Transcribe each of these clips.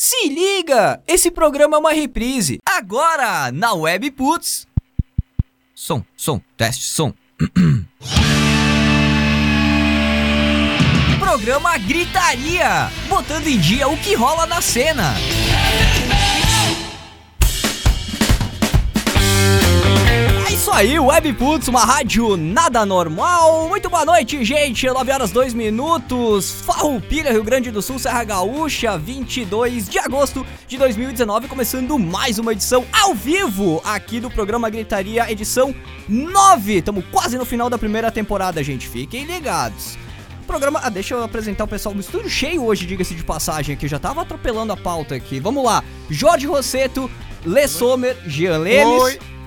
Se liga! Esse programa é uma reprise. Agora, na Web Putz. Som, som, teste, som. programa Gritaria, botando em dia o que rola na cena. Isso aí, Webputs, uma rádio nada normal. Muito boa noite, gente. 9 horas 2 minutos. Farroupilha, Rio Grande do Sul, Serra Gaúcha, 22 de agosto de 2019, começando mais uma edição ao vivo aqui do programa Gritaria, edição 9. Estamos quase no final da primeira temporada, gente. Fiquem ligados programa. Ah, deixa eu apresentar o pessoal no estúdio cheio hoje, diga-se de passagem aqui. Já tava atropelando a pauta aqui. Vamos lá. Jorge Rosseto, Lê Sommer, Jean Lemes. Oi.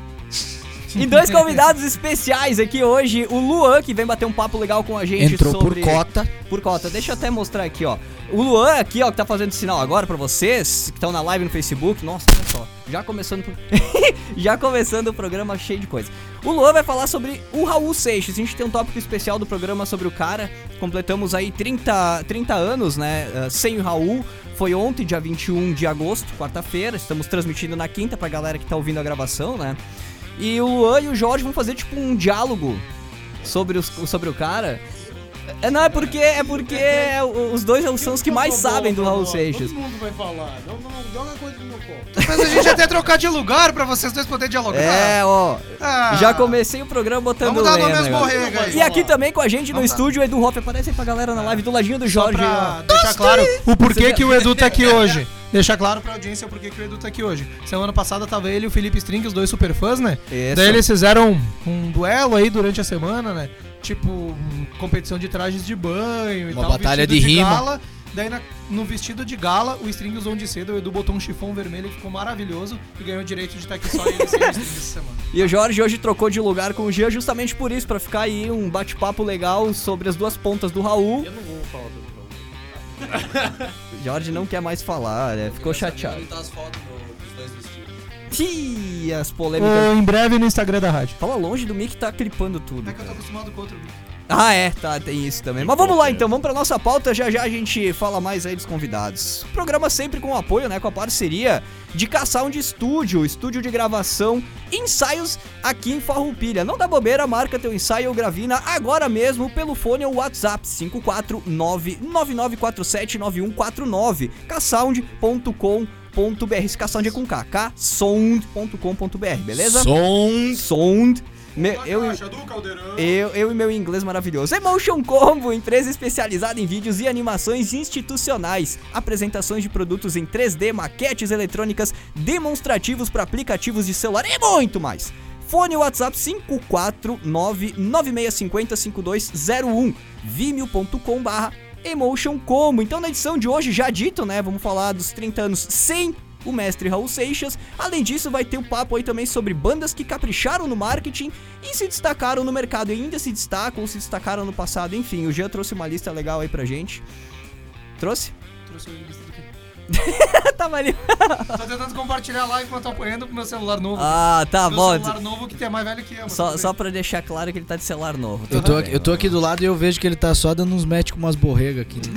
E dois convidados especiais aqui hoje, o Luan, que vem bater um papo legal com a gente Entrou sobre... por cota. Por cota. Deixa eu até mostrar aqui, ó. O Luan aqui, ó, que tá fazendo sinal agora para vocês, que estão na live no Facebook. Nossa, olha só. Já começando, já começando o programa cheio de coisa. O Luan vai falar sobre o Raul Seixas. A gente tem um tópico especial do programa sobre o cara. Completamos aí 30, 30 anos, né, uh, sem o Raul. Foi ontem, dia 21 de agosto, quarta-feira. Estamos transmitindo na quinta pra galera que tá ouvindo a gravação, né? E o Luan e o Jorge vão fazer tipo um diálogo sobre, os, sobre o cara. É, não, é porque, é porque os dois são os que mais sabem do Raul Seixas. Todo mundo vai falar. Não, não, coisa no meu corpo. Mas a gente até trocar de lugar pra vocês dois poderem dialogar. É, ó. Ah. Já comecei o programa botando Vamos dar nome às borregas. E aqui também com a gente no estúdio, o Edu Hoff. Aparece aí pra galera na live do ladinho do Jorge. Só pra deixar claro o porquê que o Edu tá aqui hoje. Deixar claro pra audiência o porquê que o Edu tá aqui hoje. Semana passada tava ele e o Felipe String, os dois super fãs, né? Isso. Daí eles fizeram um duelo aí durante a semana, né? Tipo, competição de trajes de banho e Uma tal. batalha de, de rima. Gala. Daí na, no vestido de gala, o string usou um de cedo, o Edu botou um chifão vermelho e ficou maravilhoso e ganhou o direito de estar aqui só ele sem o string essa semana. E o Jorge hoje trocou de lugar com o Gia justamente por isso, para ficar aí um bate-papo legal sobre as duas pontas do Raul. Eu não vou falar sobre Jorge não quer mais falar, né? ficou chateado. Tá as fotos. Ih, as polêmicas. Uh, em breve no Instagram da rádio. Fala longe do Mick tá clipando tudo. É que eu tô acostumado com outro Mick. Ah, é, tá, tem isso também. Mas vamos lá então, vamos pra nossa pauta, já já a gente fala mais aí dos convidados. Programa sempre com o apoio, né, com a parceria de K-Sound Studio, estúdio de gravação, ensaios aqui em Farroupilha. Não dá bobeira, marca teu ensaio ou gravina agora mesmo pelo fone ou WhatsApp 54999479149, ksound.com.br. K-Sound é com K, ksound.com.br, beleza? Sound. Sound. Me, eu, eu, eu e meu inglês maravilhoso. Emotion Combo, empresa especializada em vídeos e animações institucionais, apresentações de produtos em 3D, maquetes eletrônicas, demonstrativos para aplicativos de celular e muito mais. Fone WhatsApp 54996505201, vimeo.com barra Emotion Combo. Então na edição de hoje, já dito, né, vamos falar dos 30 anos sem o mestre Raul Seixas. Além disso, vai ter um papo aí também sobre bandas que capricharam no marketing e se destacaram no mercado e ainda se destacam ou se destacaram no passado. Enfim, o Jean trouxe uma lista legal aí pra gente. Trouxe? Trouxe uma lista? Tava ali. Tô tentando compartilhar a live enquanto tô apanhando pro meu celular novo. Ah, tá meu bom. celular novo que é mais velho que eu. Só, só pra deixar claro que ele tá de celular novo. Eu tô, aqui, eu tô aqui do lado e eu vejo que ele tá só dando uns match com umas borregas aqui.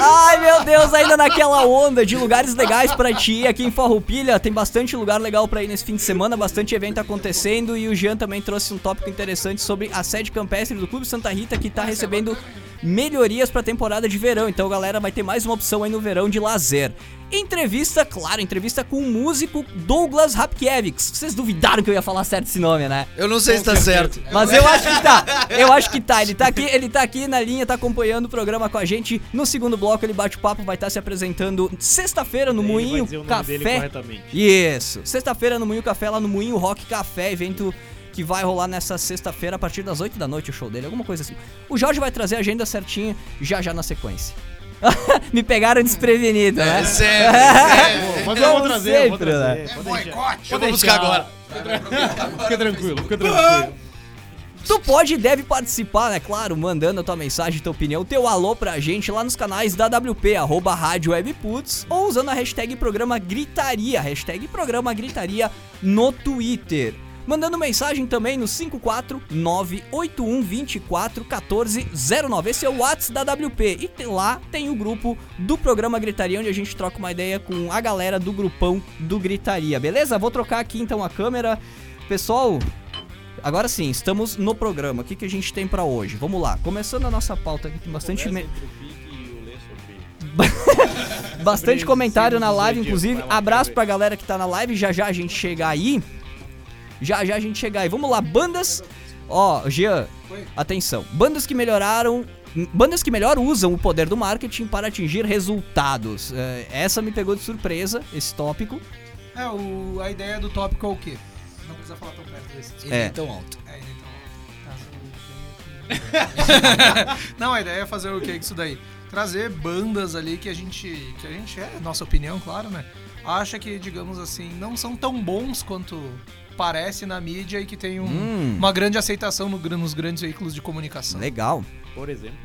Ai, meu Deus, ainda naquela onda de lugares legais pra ti aqui em Farroupilha. Tem bastante lugar legal pra ir nesse fim de semana, bastante evento acontecendo. E o Jean também trouxe um tópico interessante sobre a sede campestre do Clube Santa Rita, que tá recebendo melhorias pra temporada de verão. Então, galera, vai ter mais uma opção aí no verão de lazer. Entrevista, claro, entrevista com o músico Douglas Rapkiewicz. Vocês duvidaram que eu ia falar certo esse nome, né? Eu não sei se tá certo. Mas eu acho que tá. Eu acho que tá. Ele tá aqui, ele tá aqui na linha, tá acompanhando o programa com a gente. No segundo bloco ele bate o papo, vai estar tá se apresentando sexta-feira no Ele Moinho vai dizer o nome dele Café. corretamente. Isso. Sexta-feira no Moinho Café, lá no Moinho Rock Café, evento que vai rolar nessa sexta-feira a partir das 8 da noite o show dele, alguma coisa assim. O Jorge vai trazer a agenda certinha já já na sequência. Me pegaram desprevenido, né? É sério, é Mas eu vou trazer, eu vou sempre, trazer. né? Deixar. Boicote! Eu vou buscar agora. Fica tranquilo, fica tranquilo. Tu pode e deve participar, né? Claro, mandando a tua mensagem, tua opinião, teu alô pra gente lá nos canais da WP, arroba Rádio Webputs, ou usando a hashtag programa Gritaria, hashtag programa Gritaria no Twitter. Mandando mensagem também no 54981241409. Esse é o WhatsApp da WP. E lá tem o grupo do programa Gritaria, onde a gente troca uma ideia com a galera do grupão do Gritaria, beleza? Vou trocar aqui então a câmera. Pessoal, agora sim, estamos no programa. O que, que a gente tem pra hoje? Vamos lá, começando a nossa pauta aqui, tem bastante. me- Bastante comentário na live, inclusive. Abraço pra galera que tá na live. Já já a gente chega aí. Já já a gente chega aí. Vamos lá, bandas. Ó, Jean, atenção. Bandas que melhoraram. Bandas que melhor usam o poder do marketing para atingir resultados. É, essa me pegou de surpresa, esse tópico. É, o, a ideia do tópico é o quê? Não precisa falar tão perto desse. Ele É. é tão alto. É, então. Não, a ideia é fazer o que com isso daí? Trazer bandas ali que a gente. Que a gente é, nossa opinião, claro, né? Acha que, digamos assim, não são tão bons quanto parece na mídia e que tem um- Hum. uma grande aceitação no nos grandes veículos de comunicação. Legal. Por exemplo.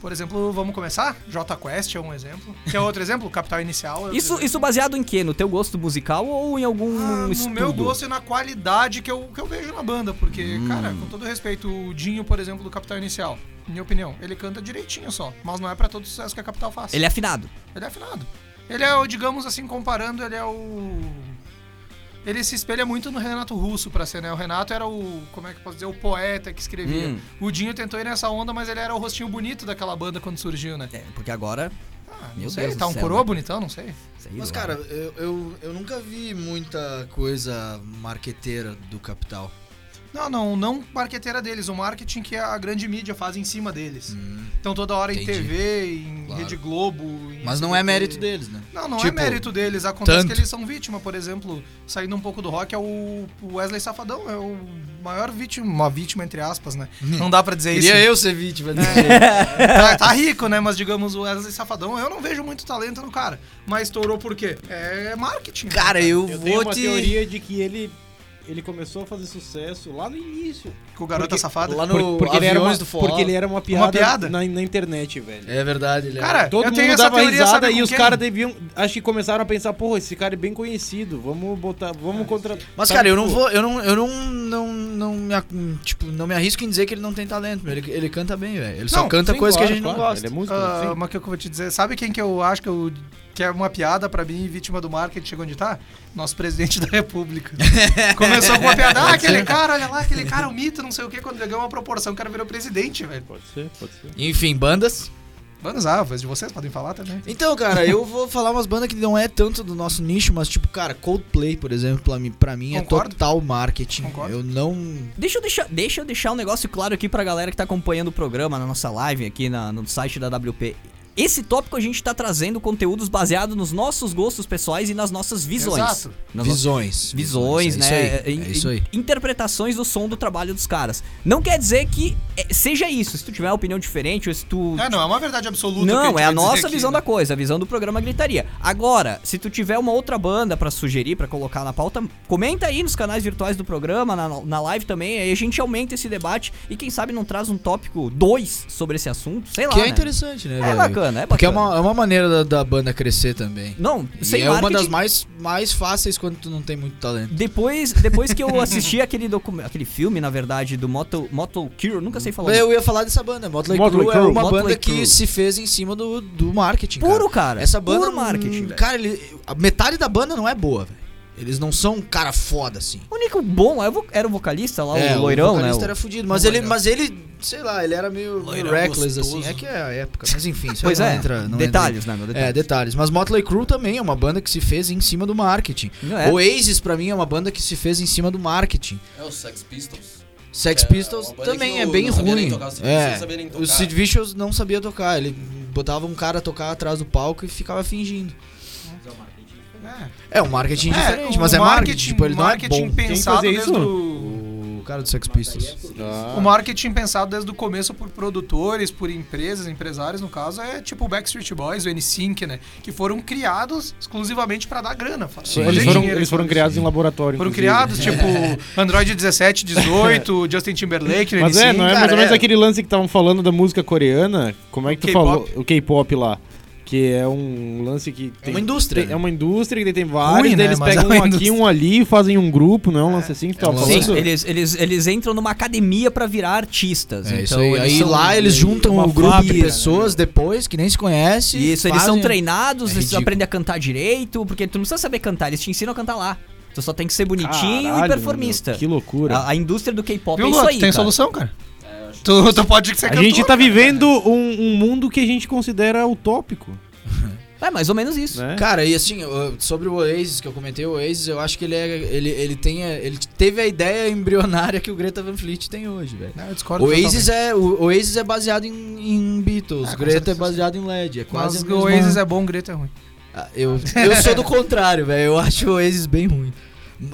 Por exemplo, vamos começar? J Quest é um exemplo. Quer outro exemplo? Capital Inicial. é Isso, exemplo. isso baseado em quê? No teu gosto musical ou em algum Ah, no estudo? meu gosto e na qualidade que eu, que eu vejo na banda. Porque, Hum. cara, com todo respeito, o Dinho, por exemplo, do Capital Inicial, minha opinião, ele canta direitinho só. Mas não é pra todo sucesso que a Capital faz. Ele é afinado. Ele é afinado. Ele é o, digamos assim, comparando, ele é o. Ele se espelha muito no Renato Russo pra ser, né? O Renato era o, como é que eu posso dizer, o poeta que escrevia. Hum. O Dinho tentou ir nessa onda, mas ele era o rostinho bonito daquela banda quando surgiu, né? É, porque agora. Ah, Meu não sei, Deus tá um céu, coroa né? bonitão, não sei. sei Mas, lá. cara, eu, eu, eu nunca vi muita coisa marqueteira do Capital. Não, não, não marqueteira deles, o marketing que a grande mídia faz em cima deles. Hum, Então toda hora em Entendi. TV, em Claro. Rede Globo. em Mas não é mérito deles, né? Não, não é Tipo, mérito deles. Acontece tanto. que eles são vítima, por exemplo, saindo um pouco do rock, é o Wesley Safadão, é o maior vítima, uma vítima entre aspas, né? Não dá pra dizer isso. Queria eu ser vítima desse Tá, tá rico, né? Mas digamos, o Wesley Safadão, eu não vejo muito talento no cara. Mas estourou por quê? É marketing. Cara, eu, Eu tenho vou uma te. teoria de que ele, ele começou a fazer sucesso lá no início. Com o garota Porque- safada. Lá no Por- porque, ele era uma, do Forró. porque ele era uma piada, piada? Na, na internet, velho. É verdade, ele Cara, Todo eu mundo tenho essa dava teoria, risada e os caras deviam. Acho que começaram a pensar, porra, esse cara é bem conhecido. Vamos botar. Vamos contratar. Mas, cara, eu não vou. Eu não. Eu não. Não, não me, tipo, não me arrisco em dizer que ele não tem talento. Ele, ele canta bem, velho. Ele só Não, canta Sim, coisa claro, que a gente claro, não gosta. Ele é músico, Ah, sim. mas o que eu vou te dizer? Sabe quem que eu acho que, eu, que é uma piada pra mim, vítima do marketing, chegou onde tá? Nosso presidente da república. Começou com uma piada, ah, aquele cara, olha lá, aquele cara, o mito, não sei o que, quando ganhou uma proporção, o cara virou presidente, velho. Pode ser, pode ser. Enfim, bandas. Bandas, ah, mas de vocês podem falar também. Então, cara, eu vou falar umas bandas que não é tanto do nosso nicho, mas tipo, cara, Coldplay, por exemplo, pra mim, pra mim é total marketing. Concordo. Eu não. Deixa eu, deixar, deixa eu deixar um negócio claro aqui pra galera que tá acompanhando o programa na nossa live aqui na- no site da WP. Esse tópico a gente tá trazendo conteúdos baseados nos nossos gostos pessoais e nas nossas visões. Exato. Nas Visões. visões, é né? Isso aí, é, isso aí. Interpretações do som do trabalho dos caras. Não quer dizer que é, seja isso. Se tu tiver uma opinião diferente, ou se tu. É, não é uma verdade absoluta. Não, é a nossa aqui, visão né? da coisa, a visão do programa Gritaria. Agora, se tu tiver uma outra banda pra sugerir, pra colocar na pauta, comenta aí nos canais virtuais do programa, na, na live também, aí a gente aumenta esse debate e quem sabe não traz um tópico 2 sobre esse assunto, sei lá, Que é né? interessante, né? É velho? Bacana, é bacana. Porque é uma, é uma maneira da, da banda crescer também. Não, E sem é uma marketing- das mais, mais fáceis quando tu não tem muito talento. Depois, depois que eu assisti aquele, docu... aquele filme, na verdade, do Moto, Moto Cure, nunca sei falar. Eu ia falar dessa banda. Motley, Motley Crue é uma Motley banda Crue. que se fez em cima do, do marketing. Puro, cara. cara. Essa banda. Puro marketing, hum. Cara, ele, a metade da banda não é boa, velho. Eles não são um cara foda assim. O único bom é o era o vocalista lá, é, o loirão, o né? vocalista o- era fudido. Mas o ele, mas ele, sei lá, ele era meio, Loirão reckless gostoso. assim. É que é a época. Mas enfim, isso Pois é, entra. Não detalhes, né, meu? entra- Detalhes. É, detalhes. Mas Motley Crue também é uma banda que se fez em cima do marketing. É? Oasis, pra mim, é uma banda que se fez em cima do marketing. É o Sex Pistols. Sex É, Pistols uma banda também é o- bem ruim. tocar, é, o tocar. Sid Vicious não sabia tocar. Ele botava um cara tocar atrás do palco e ficava fingindo. É. É um marketing É, diferente, o mas é marketing. Tipo, ele não é marketing bom. pensado desde isso? o... O cara do Sex Pistols. Ah. O marketing pensado desde o começo por produtores, por empresas, empresários, no caso, é tipo o Backstreet Boys, o NSYNC, né? Que foram criados exclusivamente pra dar grana. Sim. Eles foram, eles foram criados em laboratório. Foram inclusive. criados, tipo, Android 17, 18, Justin Timberlake, Mas é, não é mais cara, ou menos é. aquele lance que estavam falando da música coreana? Como é que tu falou? O K-pop lá. Porque é um lance que. É uma indústria, tem- né? É uma indústria que tem vários, Ruim, né? eles Mas pegam é um aqui, indústria. um ali e fazem um grupo, não é um lance assim que tu um falando? Sim, eles, eles, eles entram numa academia pra virar artistas. É isso então, aí. eles Aí são- lá eles juntam um grupo de né? pessoas depois que nem se conhece. Isso, eles fazem- são treinados, É eles aprendem a cantar direito, porque tu não precisa saber cantar, eles te ensinam a cantar lá. Tu só tem que ser bonitinho Caralho, e performista. meu, que loucura. A, a indústria do K-pop é isso aí, tem cara. solução, cara? Tu, tu pode ser a cantor, gente tá cara. vivendo um, um mundo que a gente considera utópico, É mais ou menos isso. né? Cara, e assim, sobre o Oasis, que eu comentei, o Oasis, eu acho que ele, é, ele, ele, tem, ele teve a ideia embrionária que o Greta Van Fleet tem hoje, velho. Não, eu discordo O Oasis, é, o Oasis é baseado em, em Beatles, Ah, Greta é baseado em LED, é quase Mas o Oasis é bom, o Greta é ruim. Ah, Eu, eu sou do contrário, velho. Eu acho o Oasis bem ruim.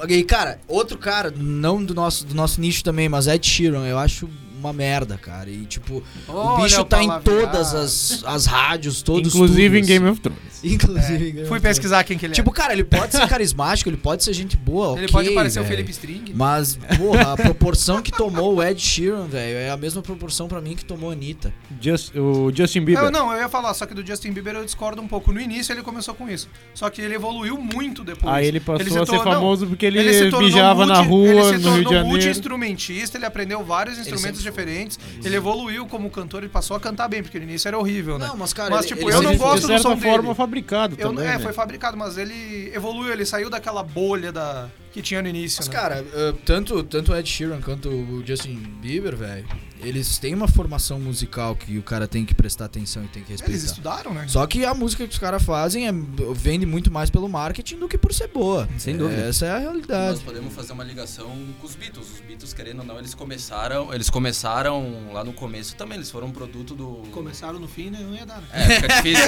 E, cara, outro cara, não do nosso, do nosso nicho também, mas Ed Sheeran, eu acho uma merda, cara. E, tipo, o bicho tá em todas as, as rádios, todos os Inclusive em. Game of Thrones. Inclusive em Game Fui of Thrones. pesquisar quem que ele Tipo, é. cara, ele pode ser carismático, ele pode ser gente boa, Ele ok, pode parecer o. Felipe String. Mas, porra, a proporção que tomou o Ed Sheeran, velho, é a mesma proporção pra mim que tomou a Anitta. Just- o Justin Bieber. Eu, não, eu ia falar, só que do Justin Bieber eu discordo um pouco. No início ele começou com isso. Só que ele evoluiu muito depois. Aí ele passou Ele se a ser tornou- famoso porque ele, se tornou mijava na multi- rua ele se no Rio de tornou Janeiro. multi-instrumentista, ele aprendeu vários instrumentos. Diferentes. Ele evoluiu como cantor e passou a cantar bem, porque no início era horrível, né? Não, mas, cara, Mas, ele- tipo, ele eu não sempre- gosto de do som forma dele. fabricado Eu, também. é, né? foi fabricado, mas ele evoluiu, ele saiu daquela bolha da, que tinha no início. Mas, né? cara, uh, tanto, tanto o Ed Sheeran quanto o Justin Bieber, velho, eles têm uma formação musical que o cara tem que prestar atenção e tem que Eles respeitar. estudaram, né? Só que a música que os caras fazem é, vende muito mais pelo marketing do que por ser boa. Sem dúvida. Essa é a Nós realidade. podemos fazer uma ligação com os Beatles. Os Beatles, querendo ou não, eles começaram, eles começaram lá no começo também. Eles foram um produto do. Começaram no fim, né? Não ia dar. Né? É, fica difícil.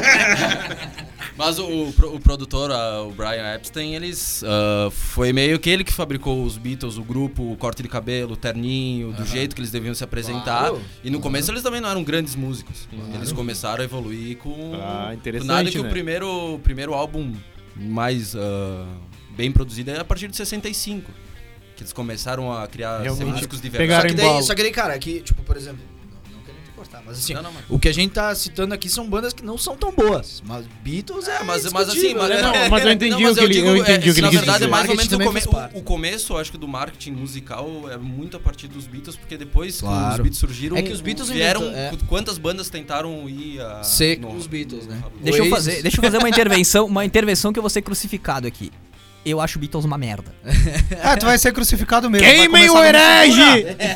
Mas o, o o produtor, o Brian Epstein, eles ah, foi meio que ele que fabricou os Beatles, o grupo, o corte de cabelo, o terninho, do jeito que eles deviam se apresentar. Claro. E no começo eles também não eram grandes músicos. Eles começaram a evoluir com Ah, interessante, nada que né? o primeiro, o primeiro álbum mais ah, bem produzido é a partir de 65. Que eles começaram a criar músicos pegaram Só que, daí, só que daí, cara, aqui, tipo, por exemplo, mas assim, Não, não, mas- o que a gente tá citando aqui são bandas que não são tão boas. Mas Beatles é, É, mas, mas assim, mas, né? Não, mas eu entendi o que ele- eu entendi o que na ele quis verdade, dizer. é mais ou menos o, come- o, o começo, eu acho que do marketing musical é muito a partir dos Beatles, porque depois que Claro. os Beatles surgiram, É que os Beatles vieram inventam- é. qu- quantas bandas tentaram ir a Ser no- os Beatles, né? Deixa eu, fazer, deixa eu fazer uma intervenção, uma intervenção que eu vou ser crucificado aqui. Eu acho Beatles uma merda. Ah, tu vai ser crucificado mesmo. Queimem o herege!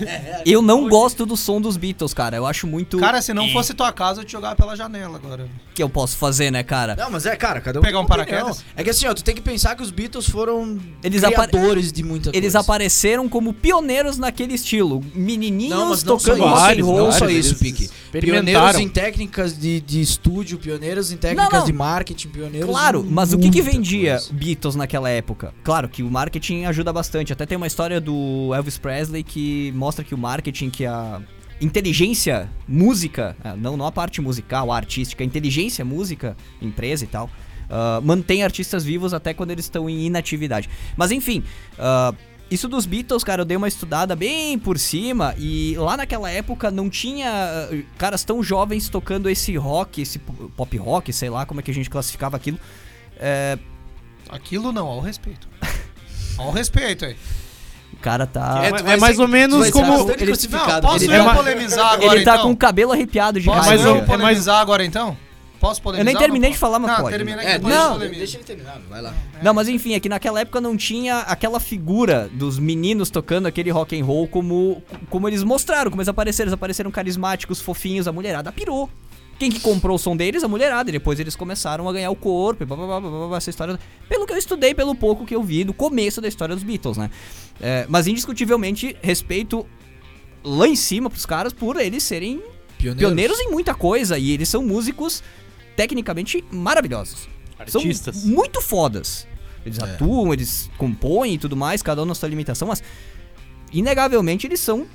Eu não gosto do som dos Beatles, cara. Eu acho muito. Cara, se não fosse tua casa, eu te jogava pela janela agora. que eu posso fazer, né, cara? Não, mas é, cara, cada um Pegar um opinião. paraquedas? É que assim, ó, tu tem que pensar que os Beatles foram Eles apare- criadores de muita Eles coisa. apareceram como pioneiros naquele estilo. Menininhos Não, mas não só tocando isso, rock and vários, roll. não só vários, isso, eles Pique. Pioneiros experimentaram. em técnicas de, de estúdio, pioneiros em técnicas Não, não. de marketing, pioneiros Claro, em mas o que que muita vendia coisa. Beatles naquela época? Claro que o marketing ajuda bastante. Até tem uma história do Elvis Presley que mostra que o marketing, que a inteligência música, ah, não, não a parte musical, a artística, a inteligência música, empresa e tal, ah, mantém artistas vivos até quando eles estão em inatividade. Mas enfim, ah, isso dos Beatles, cara, eu dei uma estudada bem por cima e lá naquela época não tinha ah, caras tão jovens tocando esse rock, esse po- pop rock, sei lá como é que a gente classificava aquilo. É, Aquilo não, ao respeito. ao respeito aí. o cara tá. É, é mais ser- ou menos como. ele-. Não, posso ele- eu é polemizar agora, ele tá então? com o cabelo arrepiado de Posso raiva. eu é mais- polemizar agora, então? Posso Eu polemizar? nem ou terminei de falar, mas Não, pode. É, eu Não. deixa ele terminar, vai lá. Não, mas enfim, é que naquela época não tinha aquela figura dos meninos tocando aquele rock and roll como, como eles mostraram, como eles apareceram. Eles apareceram carismáticos, fofinhos, a mulherada pirou. Quem que comprou o som deles? A mulherada. E depois eles começaram a ganhar o corpo e blá, blá, blá, blá, blá, essa história. Pelo que eu estudei, pelo pouco que eu vi do começo da história dos Beatles, né? É, mas indiscutivelmente, respeito lá em cima pros caras por eles serem pioneiros em muita coisa. E eles são músicos tecnicamente maravilhosos. Artistas. São muito fodas. Eles É. atuam, eles compõem e tudo mais, cada um na sua limitação, mas inegavelmente eles são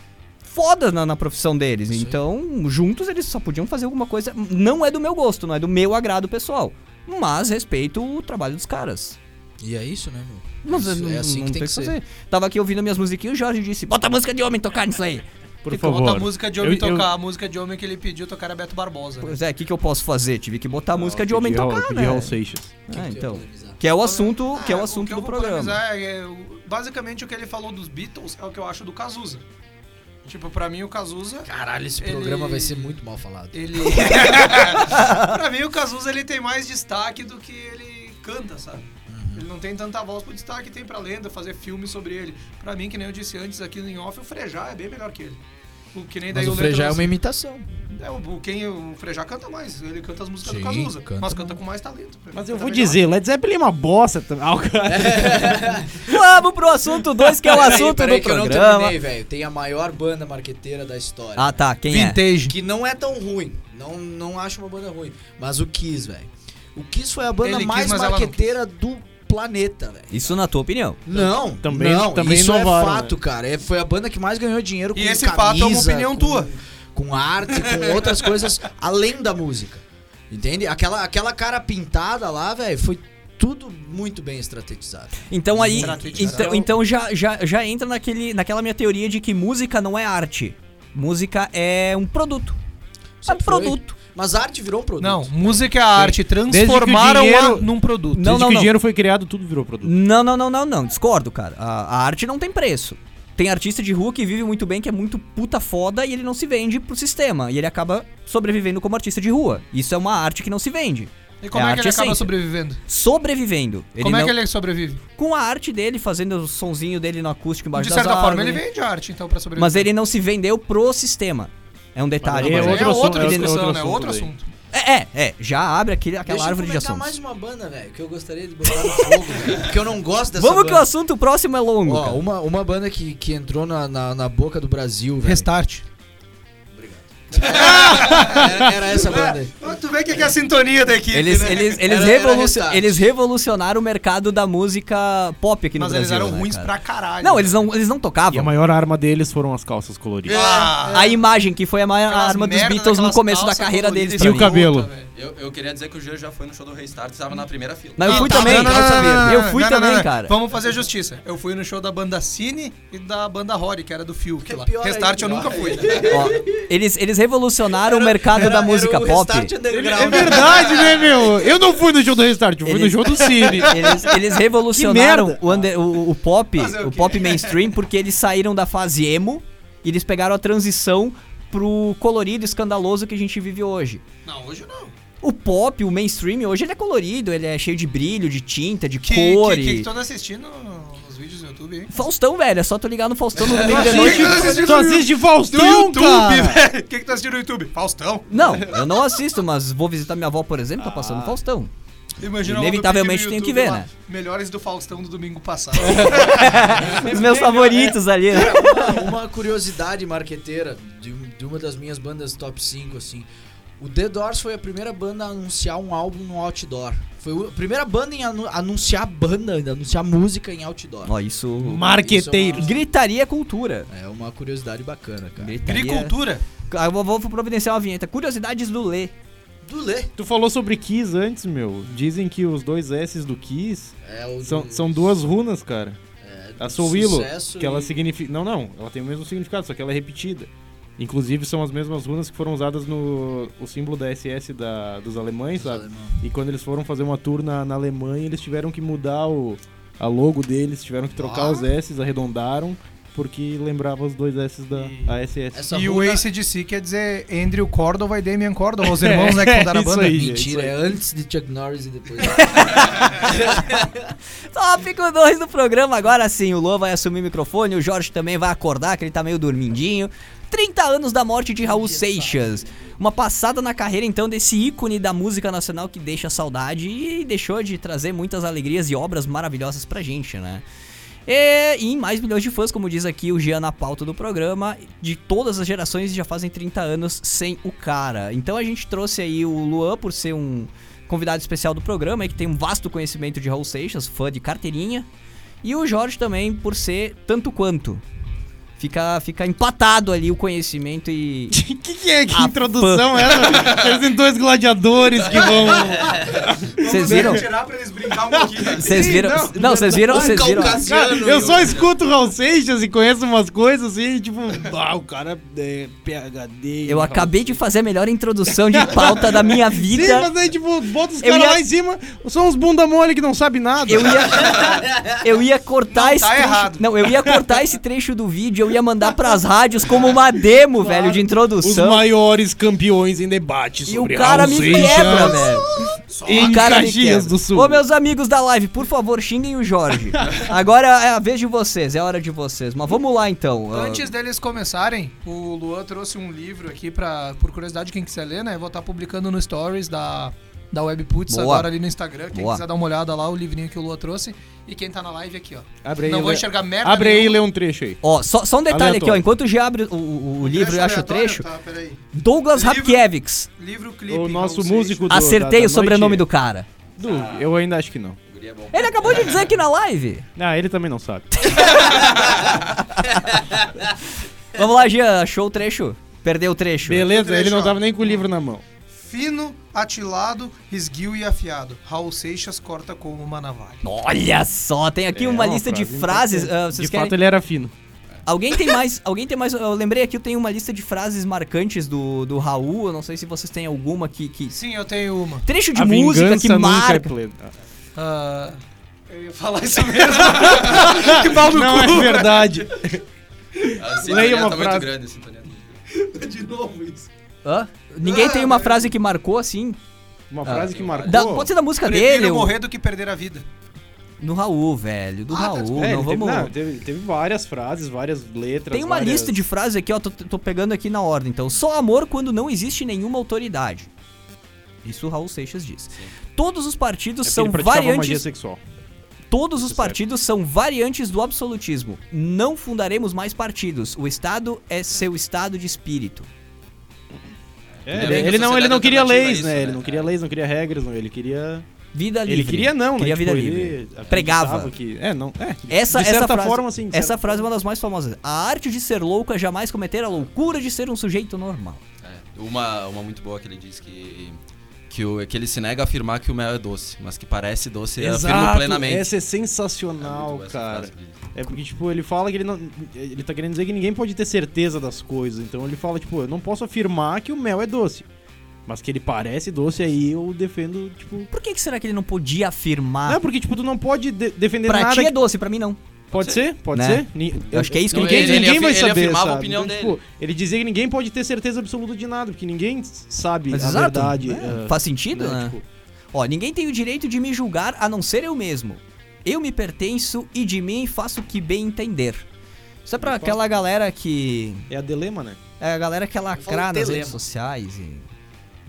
fodas na, na profissão deles. Sim. Então, juntos eles só podiam fazer alguma coisa. Não é do meu gosto, não é do meu agrado pessoal. Mas respeito o trabalho dos caras. E é isso, né, meu? Mas Isso, não, é assim não que tem que ser. fazer. Tava aqui ouvindo minhas musiquinhas e o Jorge disse: Bota música de homem tocar nisso aí. Por Tem que favor. botar a música de homem Eu- eu- tocar. A música de homem que ele pediu tocar a Beto Barbosa. né? Pois é, o que, que eu posso fazer? Tive que botar a música de homem tocar, pedi né? Raul Seixas. Ah, então. Que é o assunto, que é o assunto que eu do programa. é, é, o- basicamente o que ele falou dos Beatles é o que eu acho do Cazuza. Tipo, pra mim o Cazuza. Caralho, esse Ele- programa vai ser muito mal falado. Ele. pra mim o Cazuza ele tem mais destaque do que ele canta, sabe? Ele não tem tanta voz pro destaque, tem pra lenda, fazer filme sobre ele. Pra mim, que nem eu disse antes aqui em off, o Frejá é bem melhor que ele. O que nem daí Mas o Leandro Frejá é uma imitação. É, o, quem, o Frejá canta mais, ele canta as músicas Sim, do Cazuza, canta mas canta com mais talento. Mas eu vou melhor. dizer, Led Zeppelin é uma bosta também. Ah, Vamos pro assunto 2, que é o Peraí, assunto peraí do que eu não programa. terminei, velho. Tem a maior banda marqueteira da história. Ah, tá. Quem é? Vintage. Que não é tão ruim. Não, não acho uma banda ruim. Mas o Kiss, velho. O Kiss foi a banda Ele quis, mais não marqueteira do planeta, velho. Isso na tua opinião. Não, Também- não, também isso é inovaram, fato, né? cara. É, foi a banda que mais ganhou dinheiro com E esse camisa, fato é uma opinião com, tua. Com arte, com outras coisas além da música. Entende? Aquela, aquela cara pintada lá, velho, foi tudo muito bem estrategizado. Então aí, Estrategização. então, então já, já, já entra naquele, naquela minha teoria de que música não é arte. Música é um produto. É um foi. produto. Mas a arte virou um produto. Não, música é arte, Desde que o transformaram dinheiro- a num produto. Não, Desde não, que não. o dinheiro foi criado, tudo virou produto. Não, não, não, não, não. Discordo, cara. A, a arte não tem preço. Tem artista de rua que vive muito bem, que é muito puta foda e ele não se vende pro sistema. E ele acaba sobrevivendo como artista de rua. Isso é uma arte que não se vende. E como É é, que ele acaba essência. sobrevivendo? Sobrevivendo. Ele como é não- que ele sobrevive? Com a arte dele, fazendo o sonzinho dele no acústico embaixo De das certa forma, ele vende arte, então, pra sobreviver. Mas ele não se vendeu pro sistema. É um detalhe. Mas Mas é aí outro é assunto, é outro né? assunto Outro daí. assunto. É, é, é. Já abre aquele, aquela Deixa árvore de assuntos. mais uma banda, velho, que eu gostaria de botar no fogo, velho. Porque eu não gosto dessa Vamos que o banda. assunto próximo é longo. Ó, cara. uma, uma banda que, que entrou na, na, na boca do Brasil, velho. Restart. Era, era essa banda aí. Tu vê que é a sintonia da equipe, Eles, né? eles, eles, Era- revolu- era eles revolucionaram o mercado da música pop aqui no Mas Brasil. eles eram né, ruins cara? pra caralho. Não, eles não, eles não E tocavam. a maior arma deles foram as calças coloridas. Ah, A imagem que foi a maior aquelas arma dos Beatles no começo da carreira deles. E o cabelo? puta. Eu, eu queria dizer que o Jean já foi no show do Restart estava na primeira fila. Mas eu fui também, Eu fui também, cara. Vamos fazer justiça. Eu fui no show da banda Cine e da banda Rory, que era do Fiuk Que é lá. pior Restart eu nunca fui. Ó, eles, eles revolucionaram o mercado Era- da música era o pop. É verdade, né, meu? Eu não fui no show do Restart, eu fui no Eles- show do Cine. Eles, eles revolucionaram o, under- o- o pop, o o pop mainstream, porque eles saíram da fase emo e eles pegaram a transição pro colorido escandaloso que a gente vive hoje. Não, hoje não. O pop, o mainstream, hoje ele é colorido, ele é cheio de brilho, de tinta, de Que, cor. que, que, e- que tu anda assistindo nos vídeos do YouTube, hein? Faustão, velho, é só tu ligar no Faustão no de assiste- noite. tu assiste Tu no assiste Faustão, YouTube, cara? velho. O que, que tu assistiu no YouTube? Faustão. Não, eu não assisto, mas vou visitar minha avó, por exemplo, tá passando Faustão. Imagina Inevitavelmente tenho que ver, lá, né? Melhores do Faustão do domingo passado. Os meus favoritos ali. né? uma, uma curiosidade marqueteira de, de uma das minhas bandas top 5, assim. O The Doors foi a primeira banda a anunciar um álbum no outdoor. Foi a primeira banda em anu- anunciar banda, anunciar música em outdoor. Ó, isso. Marqueteiros. Gritaria é cultura. É uma curiosidade bacana, cara. Gritaria. Agricultura. Ah, Eu vou, vou providenciar uma vinheta. Curiosidades do Lê. Do Lê. Tu falou sobre Kiss antes, meu. Dizem que os dois S do Kiss É o são, do- são duas runas, cara. é, A Soul Willow, que ela e- significa... Não, não. Ela tem o mesmo significado, só que ela é repetida. Inclusive, são as mesmas runas que foram usadas no o símbolo da SS da, dos alemães, sabe? alemão. E quando eles foram fazer uma tour na, na Alemanha, eles tiveram que mudar o, a logo deles, tiveram que trocar Ah. os S, arredondaram, porque lembrava os dois S da E- ASS. Essa e runa- o ACDC quer dizer Andrew Cordova e Damian Cordova, os irmãos né, que fundaram a Isso banda. aí. Mentira, é antes de Chuck Norris e depois. Tópico 2 do programa, agora sim. O Luan vai assumir o microfone, o Jorge também vai acordar, que ele tá meio dormindinho. 30 anos da morte de Raul Seixas. Uma passada na carreira, então, desse ícone da música nacional que deixa saudade e deixou de trazer muitas alegrias e obras maravilhosas pra gente, né? E, e mais milhões de fãs, como diz aqui o Jean na pauta do programa, de todas as gerações já fazem 30 anos sem o cara. Então a gente trouxe aí o Luan por ser um convidado especial do programa, que tem um vasto conhecimento de Raul Seixas, fã de carteirinha. E o Jorge também por ser tanto quanto. Fica, fica empatado ali o conhecimento e. O que, que é? Que A introdução é essa? Eles têm dois gladiadores que vão. Vocês viram? tirar pra eles brincar um pouquinho. Vocês Sim, viram? não, vocês viram? Vocês viram? Cara, eu só escuto o Raul Seixas e conheço umas coisas assim, tipo, ah, o cara é PHD. Eu acabei de fazer a melhor introdução de pauta da minha Sim, vida. mas aí, tipo, bota os caras ia- lá em cima, são uns bunda mole que não sabem nada. Eu ia, eu ia cortar Não, esse tá trecho. errado. Não, eu ia cortar esse trecho do vídeo, eu ia mandar pras rádios como uma demo, velho, de Os introdução. maiores campeões em debate E o sobre cara me quebra, velho. Em O cara me Caxias do Sul. Ô, meus amigos da live, por favor, xinguem o Jorge. Agora é a vez de vocês, é a hora de vocês. Mas vamos lá então. Ah, Antes deles começarem, o Luan trouxe um livro aqui pra, por curiosidade, quem quiser ler, né? Eu vou estar publicando no Stories da, da Webputs Boa. agora ali no Instagram. Quem Boa. quiser dar uma olhada lá, o livrinho que o Luan trouxe. E quem tá na live aqui, ó. Abre aí, Não vou enxergar merda Abre aí e lê um trecho aí. Ó, só, só um detalhe aqui, ó. Aleatório. Enquanto o G abre o, o- o livro e acha o aleatório, trecho, Tá, peraí. Douglas Livro- Rapkiewicz. Livro clipe. O nosso músico do, Acertei da- o da sobrenome noite. do cara. Du, eu ainda acho que não. Ele acabou de dizer aqui na live. Ah, ele também não sabe. Vamos lá, Jean, achou o trecho? Perdeu o trecho. Beleza, trecho, ele não ó. tava nem com o livro na mão. Fino, atilado, esguio e afiado. Raul Seixas corta como uma navalha. Olha só, tem aqui É uma uma lista de frase frases. importante. ah, vocês De querem... fato, ele era fino. Alguém tem mais? Alguém tem mais? Eu lembrei aqui, eu tenho uma lista de frases marcantes do, do Raul. Eu não sei se vocês têm alguma que. que... Sim, eu tenho uma. Trecho de a música que nunca é marca. plena. Ah, eu ia falar isso mesmo. que pau Não é verdade. A sintonia Leia uma tá frase. muito grande, a sintonia. De novo isso. Hã? Ninguém tem uma frase que marcou assim? Uma frase que marcou. Da- pode ser da música Prefiro dele. ou- morrer do que perder a vida. No Raul, velho. Do Ah, tá Raul. É, não vamos. teve, não, teve, teve várias frases, várias letras. Tem uma várias- lista de frases aqui, ó. Tô, tô pegando aqui na ordem. Então, só amor quando não existe nenhuma autoridade. Isso o Raul Seixas diz. Todos os partidos É são variantes. sexual. Todos os Isso é partidos são variantes do absolutismo. Não fundaremos mais partidos. O Estado é seu estado de espírito. É, ele, que ele não, ele não queria alternativa é leis, isso, né? né? Ele não queria leis, não queria regras, não. Ele queria. Vida livre. Ele queria não, Queria né? vida Tipo, livre. ele Pregava. Que, é, não. É, Essa, de certa essa frase, forma, assim. de essa frase é uma das mais famosas. A arte de ser louco é jamais cometer a loucura de ser um sujeito normal. É, uma, uma muito boa que ele diz que, que, o, que ele se nega a afirmar que o mel é doce, mas que parece doce e afirma Exato, plenamente. essa é É sensacional, essa cara. frase ele. É porque, tipo, ele fala que ele não. Ele tá querendo dizer que ninguém pode ter certeza das coisas. Então ele fala, tipo, eu não posso afirmar que o mel é doce. Mas que ele parece doce, aí eu defendo, tipo. Por que, que será que ele não podia afirmar? Não, porque, tipo, tu não pode de- defender pra nada. ti é que- doce, pra mim não. Pode ser, pode Né? ser. Eu acho que é isso que Não, ele Ninguém, ele- ninguém vai ele saber, afirmava a sabe? opinião Então, dele. tipo, ele dizia que ninguém pode ter certeza absoluta de nada, porque ninguém sabe Mas a exato, verdade. né? ah, Faz sentido, né? Tipo, Ó, ninguém tem o direito de me julgar a não ser eu mesmo. Eu me pertenço e de mim faço o que bem entender. Isso é pra aquela galera que. é a dilema, né? É a galera que é lacrar Fala nas redes sociais e.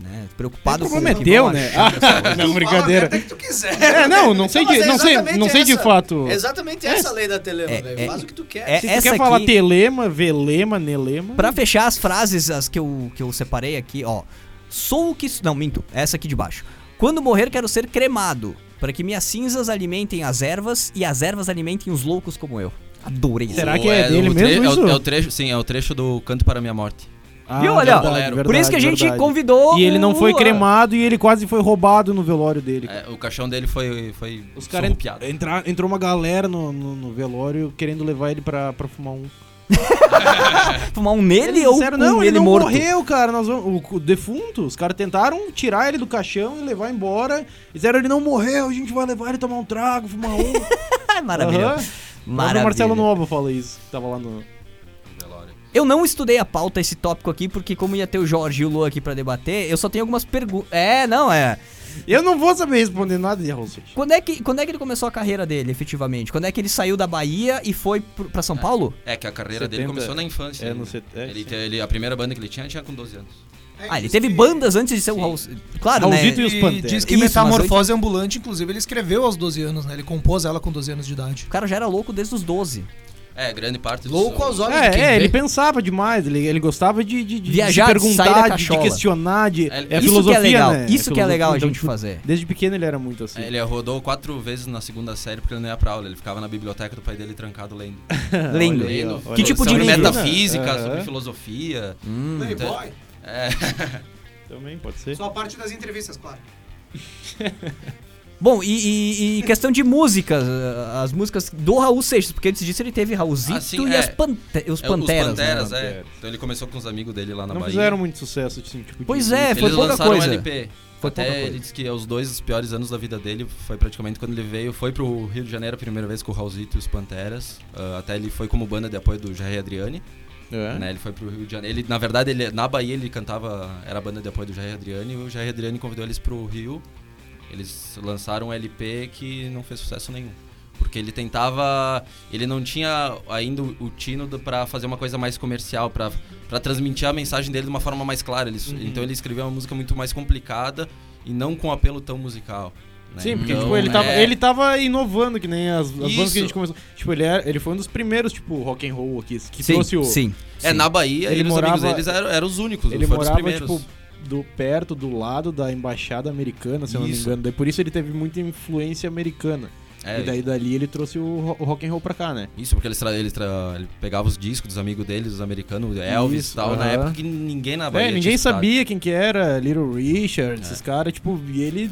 Né, preocupado com o que comprometeu, vão né? Ah, não, brincadeira. Que tu quiser. É, não, não sei Não, de, é não sei, não sei de essa- fato. Exatamente essa a lei da Telema, É, velho. é- Faz o que tu quer. é- Se tu essa quer falar aqui- telema, velema, nelema. Pra fechar as frases as que eu, que eu separei aqui, ó. Sou o que. Não, minto. Essa aqui de baixo. Quando morrer, quero ser cremado. Para que minhas cinzas alimentem as ervas e as ervas alimentem os loucos como eu. Adorei isso. Será que é dele o mesmo é o- isso? É o, trecho, sim, é o trecho do Canto para a Minha Morte. Ah, Viu, olha, verdade, Por isso que a gente verdade. convidou. E ele não foi o- cremado e ele quase foi roubado no velório dele. É, o caixão dele foi, foi Os caras surrupiado. entra, entrou uma galera no, no, no velório querendo levar ele pra, pra fumar um. Fumar um nele Eles ou disseram, um não, ele ele não morto? morreu, cara. Nós vamos, o, o defunto, os caras tentaram tirar ele do caixão e levar embora. Disseram, ele não morreu, a gente vai levar ele tomar um trago, fumar um. Ai, Maravilha. Aham. O Maravilha. Marcelo Nova fala isso. Tava lá no. Eu não estudei a pauta, esse tópico aqui, porque como ia ter o Jorge e o Lu aqui pra debater, eu só tenho algumas perguntas. É, não, é. Eu não vou saber responder nada de Raul Seixas. Quando é, que, quando é que ele começou a carreira dele, efetivamente? Quando é que ele saiu da Bahia e foi pra São Paulo? É que a carreira 70, dele começou na infância. é, né? no set- é, ele, a primeira banda que ele tinha, tinha com 12 anos. Ah, ele teve bandas antes de ser o Raul. Claro, né? Raulzito e os Panteras. diz que Isso, Metamorfose Ambulante, inclusive, ele escreveu aos 12 anos, né? Ele compôs ela com 12 anos de idade. O cara já era louco desde os 12. É, grande parte do Louco aos olhos de quem É, é, vê. ele pensava demais, ele, ele gostava de, de, de Viajar, de sair da perguntar, de, de cachola. questionar, de, É, é, a isso Isso que filosofia, é legal, né? isso que é legal a filosofia, gente então, tipo, fazer. Desde pequeno ele era muito assim. É, Ele rodou quatro vezes na segunda série porque ele não ia pra aula. Ele ficava na biblioteca do pai dele trancado lendo. Lendo. Olha aí, ó, Lendo olha Que aí. tipo de sobre livro? metafísica, Aham. sobre filosofia. Hum. Playboy. É, Também pode ser. Só a parte das entrevistas, claro. Bom, e, e- e questão de músicas, uh, as músicas do Raul Seixas, porque antes disso ele teve Raulzito Assim, e é. as pante os é, Panteras. os Panteras, né? é. Então ele começou com os amigos dele lá na Não Bahia. fizeram muito sucesso, assim, tipo, de- Pois é, foi Eles pouca lançaram coisa. um LP. Foi Até ele disse que os dois piores anos da vida dele foi praticamente quando ele veio, foi pro Rio de Janeiro a primeira vez com o Raulzito e os Panteras. Ah, até ele foi como banda de apoio do Jair Adriani. É. Né, ele foi pro Rio de Janeiro. Ele, na verdade, ele, na Bahia ele cantava, era a banda de apoio do Jair Adriani, e o Jair Adriani convidou eles pro Rio. Eles lançaram um LP que não fez sucesso nenhum. Porque ele tentava. Ele não tinha ainda o, tino pra fazer uma coisa mais comercial, pra, pra transmitir a mensagem dele de uma forma mais clara. Ele- Uhum. Então ele escreveu uma música muito mais complicada e não com apelo tão musical. né? Sim, porque Então, tipo, ele, tava, é- ele tava inovando, que nem as, as bandas que a gente começou. Tipo, ele, era, ele foi um dos primeiros, tipo, rock and roll aqui, que Sim, trouxe o. sim. É, sim. na Bahia, Ele ele os amigos morava- deles eram, eram os únicos, Ele foram os morava, primeiros. tipo, do perto, do lado da embaixada americana, se eu não me Isso. engano. Daí por isso ele teve muita influência americana. É, e daí dali ele trouxe o, ro- o rock and roll pra cá, né? Isso, porque eles, tra ele, tra ele pegava os discos dos amigos deles, os americanos, Elvis Isso, e tal, na aham. época que ninguém na Bahia É, tinha ninguém escutado. sabia quem que era, Little Richard, É. esses caras, tipo, e ele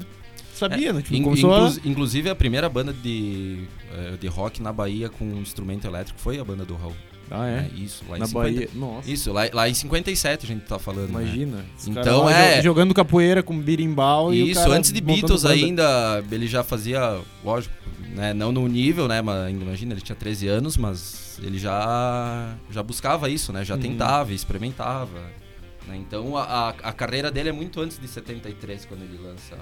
sabia, né? Tipo, In- começou a... inclu- Inclusive, a primeira banda de, eh, de rock na Bahia com instrumento elétrico foi a banda do Raul. Ah, é? né? Isso, lá em Na 50 Bahia. Nossa, Isso, lá, lá em 57 a gente tá falando. né? imagina. Os Então, é- jo- Jogando capoeira com birimbau e o Isso, antes de Beatles ainda, ele já fazia, lógico, né, não no nível, né, mas imagina, ele tinha 13 anos, mas ele já já buscava isso, né, já Uhum. tentava, experimentava, né, então a, a, a carreira dele é muito antes de 73, quando ele lança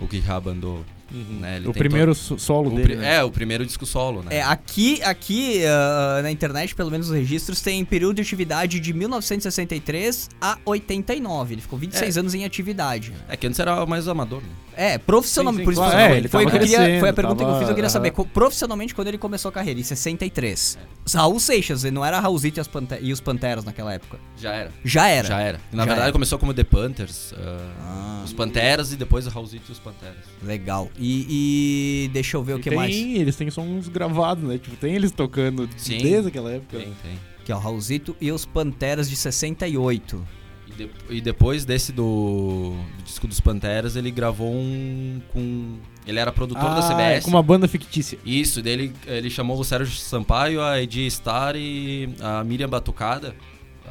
o que andou, Uhum. né, ele O primeiro so- solo o dele, pri- né? É, o primeiro disco solo, né. É, aqui, aqui ah, na internet, pelo menos os registros, tem período de atividade de 1963 a 89. Ele ficou 26 anos em atividade. É que antes era mais amador, né. É, profissionalmente. Sim, sim, por isso claro. que eu É, ele foi, tava eu queria- foi a pergunta que eu tava- fiz, eu queria saber. Profissionalmente, quando ele começou a carreira, em 63. Raul Seixas, ele não era Raulzito e, Pante- e os Panteras naquela época. Já era. Já era. Já era. Na Já verdade era. começou como The Panthers, ah, Ah, os Panteras e depois o Raulzito e os Panteras. legal. E, e deixa eu ver o E que tem, mais. Eles têm sons gravados, né? Tipo, tem eles tocando Sim. desde aquela época. Tem, tem. Que é o Raulzito e os Panteras de 68. E, de- e depois desse do, do disco dos Panteras, ele gravou um com. Ele era produtor da Ah, CBS. é com uma banda fictícia. Isso, dele ele chamou o Sérgio Sampaio, a Edi Star e a Miriam Batucada,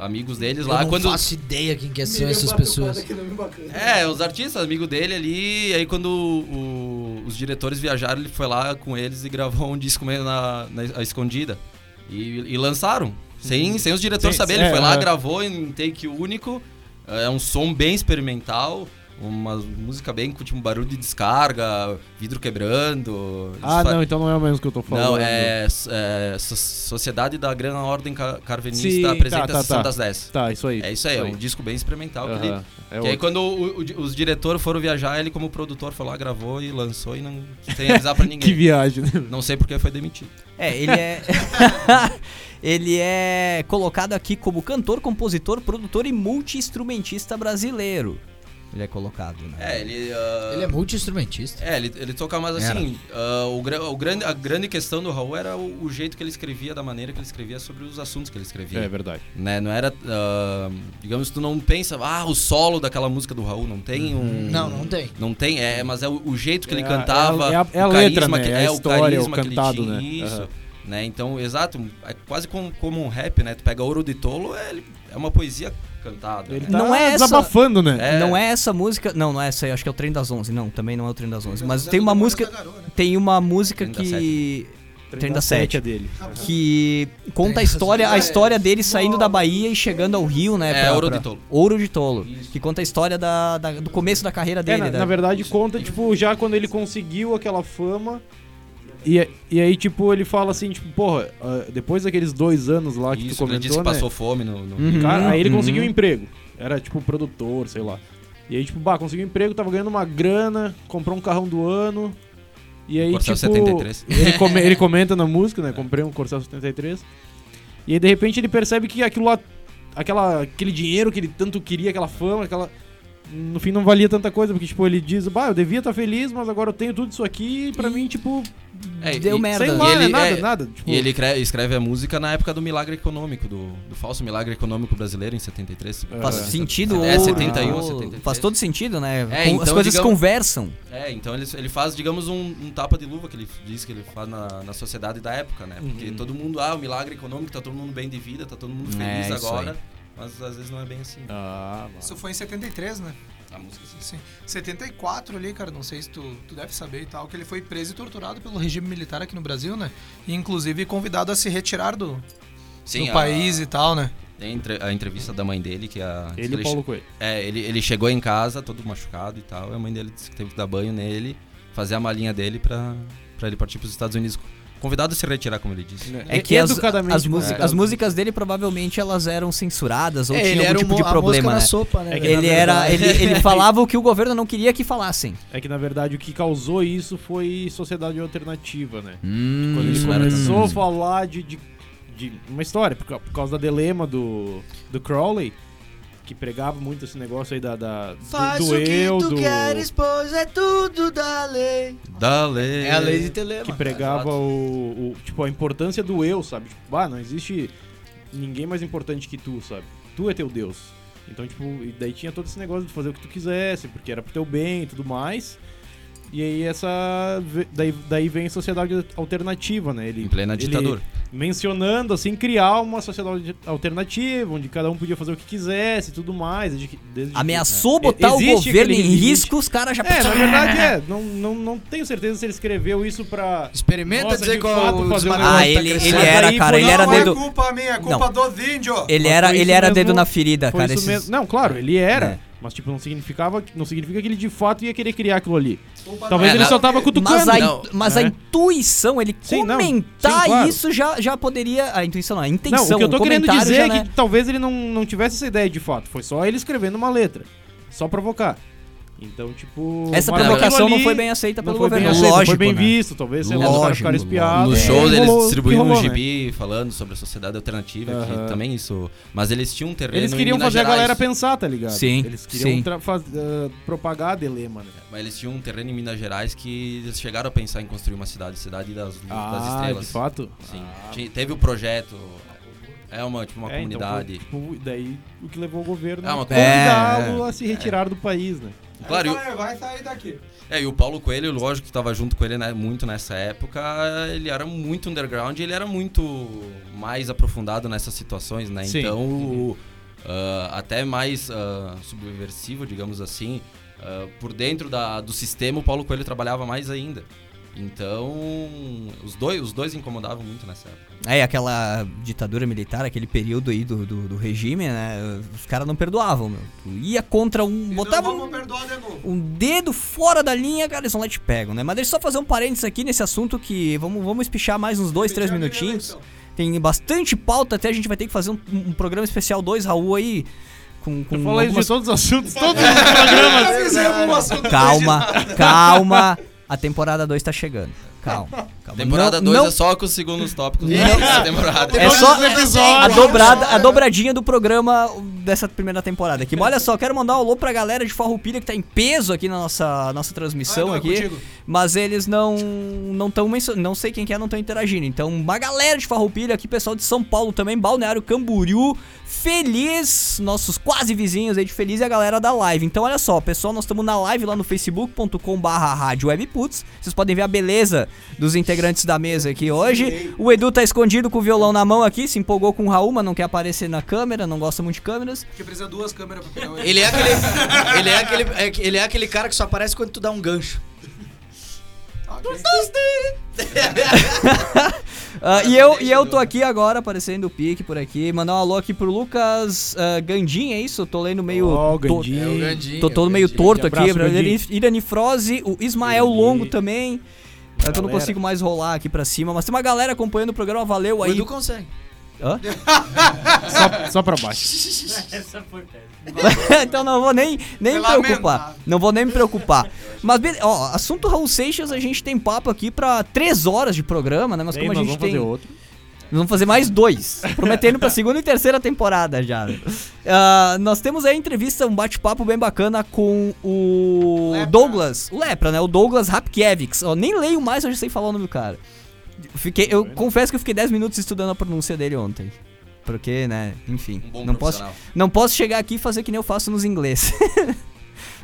amigos deles Eu lá. não quando faço ideia quem que são essas pessoas. É, os artistas, amigo dele ali. E aí, quando o- os diretores viajaram, ele foi lá com eles e gravou um disco meio na, na a escondida. E, e lançaram. Sem, sem os diretores saberem. Ele é, foi lá, é. gravou em take único. É um som bem experimental. Uma música bem com tipo, um barulho de descarga, vidro quebrando. Ah, Isso não, então não é o mesmo que eu tô falando. Não, é, é So- Sociedade da Grande Ordem Ca- Carvenista Sim, tá, apresenta tá, tá. das 10. Tá, isso aí. É isso aí, é um disco bem experimental. que ele- é que aí quando o- o- os diretores foram viajar, ele como produtor foi lá, gravou e lançou e não sem avisar pra Que ninguém. viagem, né? Não sei porque foi demitido. É, ele é. ele é colocado aqui como cantor, compositor, produtor e multi-instrumentista brasileiro. Ele é colocado, né? É, ele. ah, Ele é multi-instrumentista. É, ele, ele toca mais assim. ah, o, gra- o grande, a grande questão do Raul era o, o jeito que ele escrevia, da maneira que ele escrevia sobre os assuntos que ele escrevia. É verdade. Né? Não era. ah, digamos, tu não pensa, ah, o solo daquela música do Raul. Não tem um. Não, não tem. Não tem, é, mas é o, o jeito que É ele a- cantava. é a- é a o letra, carisma né? que, É a é, o história, carisma o que ele cantado, tinha, né? Isso. Aham. Né? Então, exato, é quase como, como um rap, né? Tu pega Ouro de Tolo, é, é uma poesia cantada. Ele né? tá Não é essa- desabafando, né? É. Não é essa música. Não, não é essa aí, acho que é o Trem das Onze. Não, também não é o Trem das Onze. Mas é tem do uma música. né? Tem uma música que. Trem da 37 Sete. é dele. Que conta a história, a história dele saindo da Bahia e chegando ao Rio, né? É, Ouro de Tolo. Ouro de Tolo. Que conta a história da, da- do começo da carreira É, dele. na, da- na verdade, conta, tipo, já quando ele conseguiu aquela fama. E, e aí, tipo, ele fala assim, tipo, porra, ah, depois daqueles dois anos lá que Isso, tu ele comentou, disse que né? passou fome no. no- Uhum. Cara, aí ele Uhum. conseguiu um emprego. Era tipo produtor, sei lá. E aí, tipo, bah, conseguiu um emprego, tava ganhando uma grana, comprou um carrão do ano. E aí, Corcel tipo, 73. Ele, come- ele comenta na música, né? Comprei um Corcel 73. E aí, de repente, ele percebe que aquilo lá, aquela, aquele dinheiro que ele tanto queria, aquela fama, aquela. No fim não valia tanta coisa, porque, tipo, ele diz, bah, eu devia estar feliz, mas agora eu tenho tudo isso aqui e pra mim, tipo, É, Deu e- merda. sei E lá, né? ele- Nada, é, nada. Tipo, E ele cre- escreve a música na época do milagre econômico, do, do falso milagre econômico brasileiro em 73. Faz É. sentido. É, ou- 71, ou- 73. Faz todo sentido, né? É, Com- As então, coisas digamos- conversam. É, então ele, ele faz, digamos, um, um tapa de luva que ele diz que ele faz na, na sociedade da época, né? Porque Uhum. todo mundo, ah, o milagre econômico, tá todo mundo bem de vida, tá todo mundo É, feliz agora. aí. Mas às vezes não é bem assim. Ah, Isso foi em 73, né? A música sim. Sim. 74 ali, cara, não sei se tu, tu deve saber e tal, que ele foi preso e torturado pelo regime militar aqui no Brasil, né? E inclusive convidado a se retirar do, Sim, do a- país e tal, né? Tem a entrevista da mãe dele, que é a. ele e ele, Paulo Coelho. É, ele, ele chegou em casa todo machucado e tal, e a mãe dele disse que teve que dar banho nele, fazer a malinha dele pra, pra ele partir pros Estados Unidos. Convidado a se retirar, como ele disse. É que as, as, convidado. as músicas dele provavelmente elas eram censuradas ou É, tinham ele algum era tipo de problema, na né? sopa, né? É? Ele era, verdade- ele, ele falava o que o governo não queria que falassem. É que na verdade o que causou isso foi sociedade alternativa, né? Hum, Quando ele começou a falar de, de, de uma história, por, por causa da dilema do, do Crowley, que pregava muito esse negócio aí da, da do, Faz do o que eu, tu do, queres, pois é tudo da lei. Dale. É a lei de Telema. que pregava o, o- tipo a importância do eu, sabe? Tipo, ah, não existe ninguém mais importante que tu, sabe? Tu é teu Deus. Então, tipo, e daí tinha todo esse negócio de fazer o que tu quisesse, porque era pro teu bem e tudo mais. E aí essa. Daí, daí vem a sociedade alternativa, né? Ele, Em plena ele ditadura. mencionando, assim, criar uma sociedade alternativa, onde cada um podia fazer o que quisesse e tudo mais. Desde, que- desde que- Ameaçou É. botar o governo em risco, os caras já... É, na verdade é. Não, não, não tenho certeza se ele escreveu isso pra. Experimenta Nossa, dizer de qual fazer um Ah, tá ele, crescendo. ele era, Aí cara, foi- ele era não, dedo... é culpa minha, é culpa dos índios. Ele Mas era, ele era mesmo- dedo na ferida, cara. esses-. Não, claro, ele era. É. Mas, tipo, não significava, não significa que ele de fato ia querer criar aquilo ali. Talvez É, ele na- só tava cutucando. Mas, a, Não. mas a É. intuição, ele Sim, não. comentar Sim, claro. isso já, já poderia. A intuição não, a Não, intenção. o que eu tô querendo dizer já, é né? que talvez ele não, não tivesse essa ideia de fato. Foi só ele escrevendo uma letra. Só provocar. Então, tipo. Essa provocação aquilo não ali foi bem aceita não pelo foi bem governo. aceito, não Lógico, foi bem né? visto, talvez, sei lá, os caras Lógico, ficaram espiados. Nos e shows aí eles rolou que distribuíam um rolou, né? gibi falando sobre a sociedade alternativa, Aham. que também isso. Mas eles tinham um terreno. Eles em queriam Minas fazer a Gerais. galera pensar, tá ligado? Sim, Eles queriam sim. faz- ah, propagar a dilema, né? Mas eles tinham um terreno em Minas Gerais que eles chegaram a pensar em construir uma cidade, cidade das, das Ah, estrelas. de fato? Sim. Tinha- teve o projeto. É uma, tipo, uma É, então comunidade. foi, tipo, daí o que levou o governo É uma a convidá-lo a se retirar do país, né? Claro, e o- Vai, vai sair daqui. É, e o Paulo Coelho, lógico que tava junto com ele né, muito nessa época, ele era muito underground e ele era muito mais aprofundado nessas situações, né? Sim. Então, o- ah, até mais ah, subversivo, digamos assim, ah, por dentro da, do sistema, o Paulo Coelho trabalhava mais ainda. Então, os dois, os dois incomodavam muito nessa época. É, aquela ditadura militar, aquele período aí do, do, do regime, né? Os caras não perdoavam, meu. Tu ia contra um. Botava um, um dedo fora da linha, cara, eles vão lá e te pegam, né? Mas deixa eu só fazer um parênteses aqui nesse assunto que vamos, vamos espichar mais uns dois, três minutinhos. Tem bastante pauta, até a gente vai ter que fazer um, um programa especial 2, Raul, aí. Com, com Eu falei algumas- de todos os assuntos, todos os programas. Um Calma, calma. A temporada 2 tá chegando. Calma. calma. Temporada Não- 2 não- é só com os segundos tópicos dessa temporada. É só episódios. a dobrada, a dobradinha do programa dessa primeira temporada aqui. Mas olha só, quero mandar um alô pra galera de Farroupilha que tá em peso aqui na nossa, nossa transmissão Ah, não, é aqui. contigo. Mas eles não não estão não sei quem que é, não estão interagindo. Então, uma galera de Farroupilha aqui, pessoal de São Paulo também, Balneário Camboriú, Feliz, nossos quase vizinhos aí de Feliz e a galera da live. Então, olha só, pessoal, nós estamos na live lá no facebook.com/barra rádio Vocês podem ver a beleza dos integrantes da mesa aqui hoje. O Edu tá escondido com o violão na mão aqui, se empolgou com o Raul, mas não quer aparecer na câmera, não gosta muito de câmeras. Porque precisa duas câmeras pra pegar o Ele é aquele. ele, é aquele é, ele é aquele cara que só aparece quando tu dá um gancho. Ah, e, eu, e eu tô aqui agora, aparecendo o pique por aqui. Mandar um alô aqui pro Lucas Gandinha, é isso? Eu tô lendo meio. Ó, o to- Gandinho. É o. Tô todo é o meio torto aqui. Irani- Iranifrose, o Ismael. Longo também. É que eu não consigo mais rolar aqui pra cima, mas tem uma galera acompanhando o programa, valeu O aí. Edu consegue. Hã? Só, só pra baixo. então não vou nem, nem me preocupar. Não vou nem me preocupar. Mas, ó, assunto Raul Seixas, a gente tem papo aqui pra três horas de programa, né? Mas Ei, como a nós gente vamos tem. fazer outro. Nós vamos fazer mais dois. Prometendo pra segunda e terceira temporada já. Ah, nós temos aí a entrevista, um bate-papo bem bacana com o Lepra. Douglas. O Lepra, né? O Douglas Rapkiewicz. Ó, nem leio mais, eu já sei falar o nome do cara. Fiquei, eu confesso que eu fiquei 10 minutos estudando a pronúncia dele ontem. Porque, né, enfim. Um bom não, posso, não posso chegar aqui e fazer que nem eu faço nos inglês.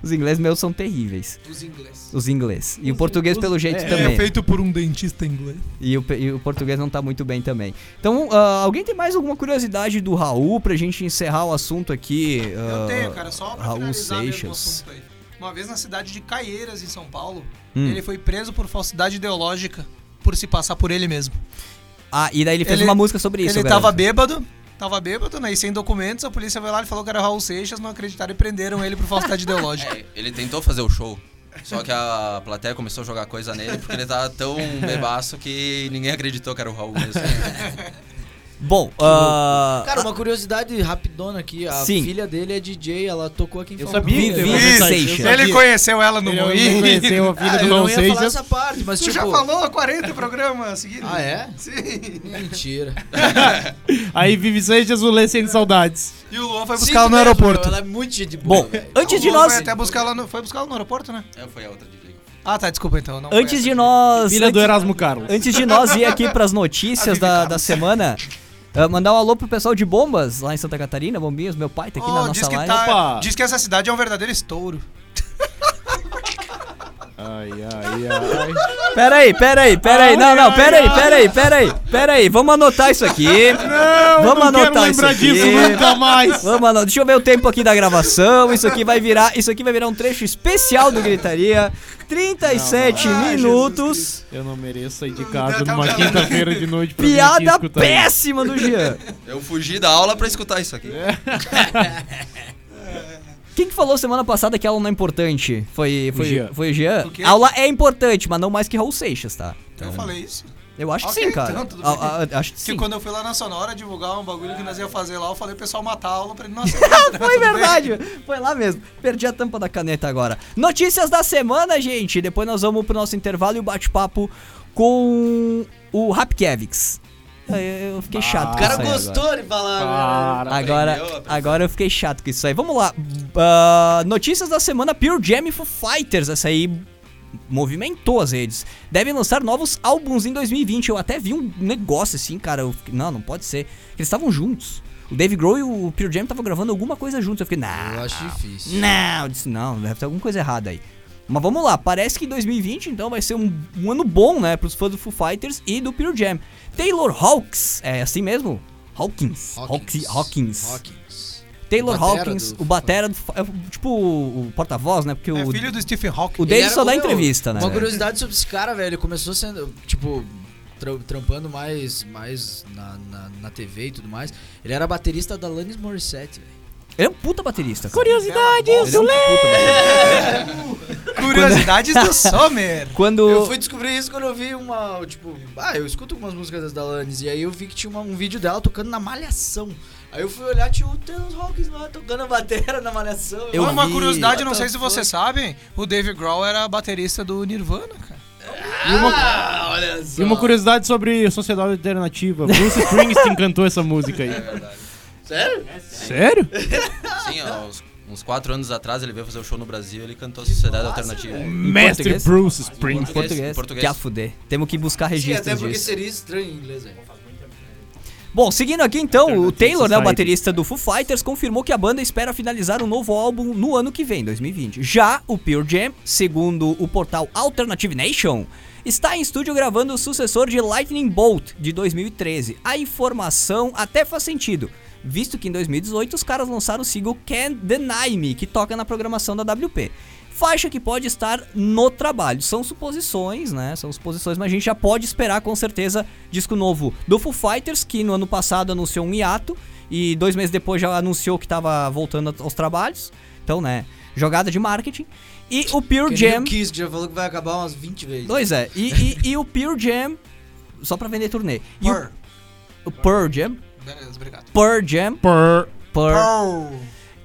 Os ingleses meus são terríveis. Os ingleses. Os inglês. E o português, os- pelo jeito, é, também. É feito por um dentista inglês. E o, e o português não tá muito bem também. Então, ah, alguém tem mais alguma curiosidade do Raul pra gente encerrar o assunto aqui? Eu ah, tenho, cara, só pra Raul finalizar mesmo o Seixas. assunto aí. Uma vez na cidade de Caieiras, em São Paulo, Hum. ele foi preso por falsidade ideológica, por se passar por ele mesmo. Ah, e daí ele fez Ele- uma música sobre isso. ele eu tava bêbado, tava bêbado, né? E sem documentos, a polícia foi lá e falou que era Raul Seixas, não acreditaram e prenderam ele por falsidade ideológica. É, ele tentou fazer o show. Só que a plateia começou a jogar coisa nele porque ele tava tão bebaço que ninguém acreditou que era o Raul mesmo. Bom, ah, Cara, uma curiosidade rapidona aqui. A Sim. filha dele é DJ, ela tocou aqui em Eu sabia que Vivi eu Seixas. sabia. Ele conheceu ela no Moinho. conheceu a filha Ah, do eu não ia falar Seixas. essa parte, mas Tu tipo... já falou há 40 programas seguidos? Ah, é? Sim. Mentira. Aí Vivi Seixas, o Lê sem saudades. E o Luan foi Sim, buscar ela no mesmo, aeroporto. Ela é muito gente boa, bom, antes de nós. Foi até buscar ela no, foi buscar ela no aeroporto, né? É, foi a outra DJ. Ah, tá, desculpa então. Antes de nós. Filha do Erasmo Carlos. Antes de nós ir aqui pras notícias da, da semana, ah, mandar um alô pro pessoal de Bombas lá em Santa Catarina, Bombinhas. Meu pai tá aqui Oh, na diz, nossa que live. tá, diz que essa cidade é um verdadeiro estouro. Ai, ai, ai. Pera aí, pera aí, pera aí. Não, não, pera aí, pera aí, pera aí. Pera aí, vamos anotar isso aqui. Não, Vamos não quero anotar isso lembrar aqui. disso nunca mais. Vamos anotar. Deixa eu ver o tempo aqui da gravação. Isso aqui vai virar, isso aqui vai virar um trecho especial do Gritaria. 37 Ai, minutos. Eu não mereço sair de casa numa quinta-feira de noite pra Piada escutar isso. péssima do Jean. Eu fugi da aula pra escutar isso aqui. Quem que falou semana passada que aula não é importante? Foi, foi, Jean. foi o Jean? O? Aula é importante, mas não mais que Raul Seixas, tá? Eu falei isso. Eu acho que Ok, sim, cara. então, tudo A- bem. a- acho que Que sim. quando eu fui lá na Sonora divulgar um bagulho que nós ia fazer lá, eu falei pro pessoal matar a aula pra ele não aceitar. Foi verdade, foi lá mesmo. Perdi a tampa da caneta agora. Notícias da semana, gente. Depois nós vamos pro nosso intervalo e o bate-papo com o Rapkiewicz. Eu fiquei chato O com cara gostou de falar. Para. Agora, Aprendeu, agora, eu fiquei chato com isso aí. Vamos lá. Ah, notícias da semana: Pure Jam e Foo Fighters. Essa aí movimentou as redes. Devem lançar novos álbuns em 2020. Eu até vi um negócio assim, cara. eu fiquei, não, não pode ser. Eles estavam juntos. O Dave Grohl e o Pure Jam estavam gravando alguma coisa juntos. Eu fiquei, não. Eu acho difícil. Não, eu disse, não, deve ter alguma coisa errada aí. Mas vamos lá, parece que 2020 então vai ser um, um ano bom, né, pros fãs do Foo Fighters e do Pure Jam. Taylor Hawkins, é assim mesmo? Hawkins. Hawkins. Hawkins. Hawkins. Taylor O batera Hawkins, do- o batera do, é, tipo o, o porta-voz, né? Porque É o, filho do Stephen Hawking. o Ele Dave era só dá entrevista, né? Uma curiosidade sobre esse cara, velho. Ele começou sendo, tipo, tra- trampando mais, mais na, na, na TV e tudo mais. Ele era baterista da Alanis Morissette, velho. Ele é um puta baterista. cara. Curiosidades é um puta baterista. Curiosidades do Sommer. Quando Eu fui descobrir isso quando eu vi uma, tipo, ah, eu escuto algumas músicas da Alanis e aí eu vi que tinha uma- um vídeo dela tocando na Malhação. Aí eu fui olhar, tinha o Taylor Hawkins lá tocando a bateria na Malhação. Eu uma vi- curiosidade, não sei se vocês sabem, o Dave Grohl era baterista do Nirvana, cara. Ah, olha só. E uma curiosidade sobre Sociedade Alternativa. Bruce Springsteen cantou essa música aí. Sério? Sério? Sim, ó, uns, uns quatro anos atrás ele veio fazer o show no Brasil ele cantou a Sociedade Alternativa. Mestre português? Bruce em Springsteen. português, em português. que a fuder. Temos que buscar Sim, registros até porque disso. seria estranho em inglês, velho. Bom, seguindo aqui então, o Alternative Taylor, né, o Society. baterista do Foo Fighters, confirmou que a banda espera finalizar um novo álbum no ano que vem, 2020. Já o Pure Jam, segundo o portal Alternative Nation, está em estúdio gravando o sucessor de Lightning Bolt de 2013. A informação até faz sentido, visto que em 2018 os caras lançaram o single Can't Deny Me, que toca na programação da WP. Faixa que pode estar no trabalho. São suposições, né? São suposições, mas a gente já pode esperar com certeza disco novo do Foo Fighters, que no ano passado anunciou um hiato e dois meses depois já anunciou que tava voltando aos trabalhos. Então, né? Jogada de marketing. E o Pure Que Jam. o Kiss, já falou que vai acabar umas 20 vezes. Pois é. E, e- e o Pure Jam. Só pra vender turnê. E o, Pur. o Pure Jam. Beleza, obrigado. Pearl Jam, Por... Pearl,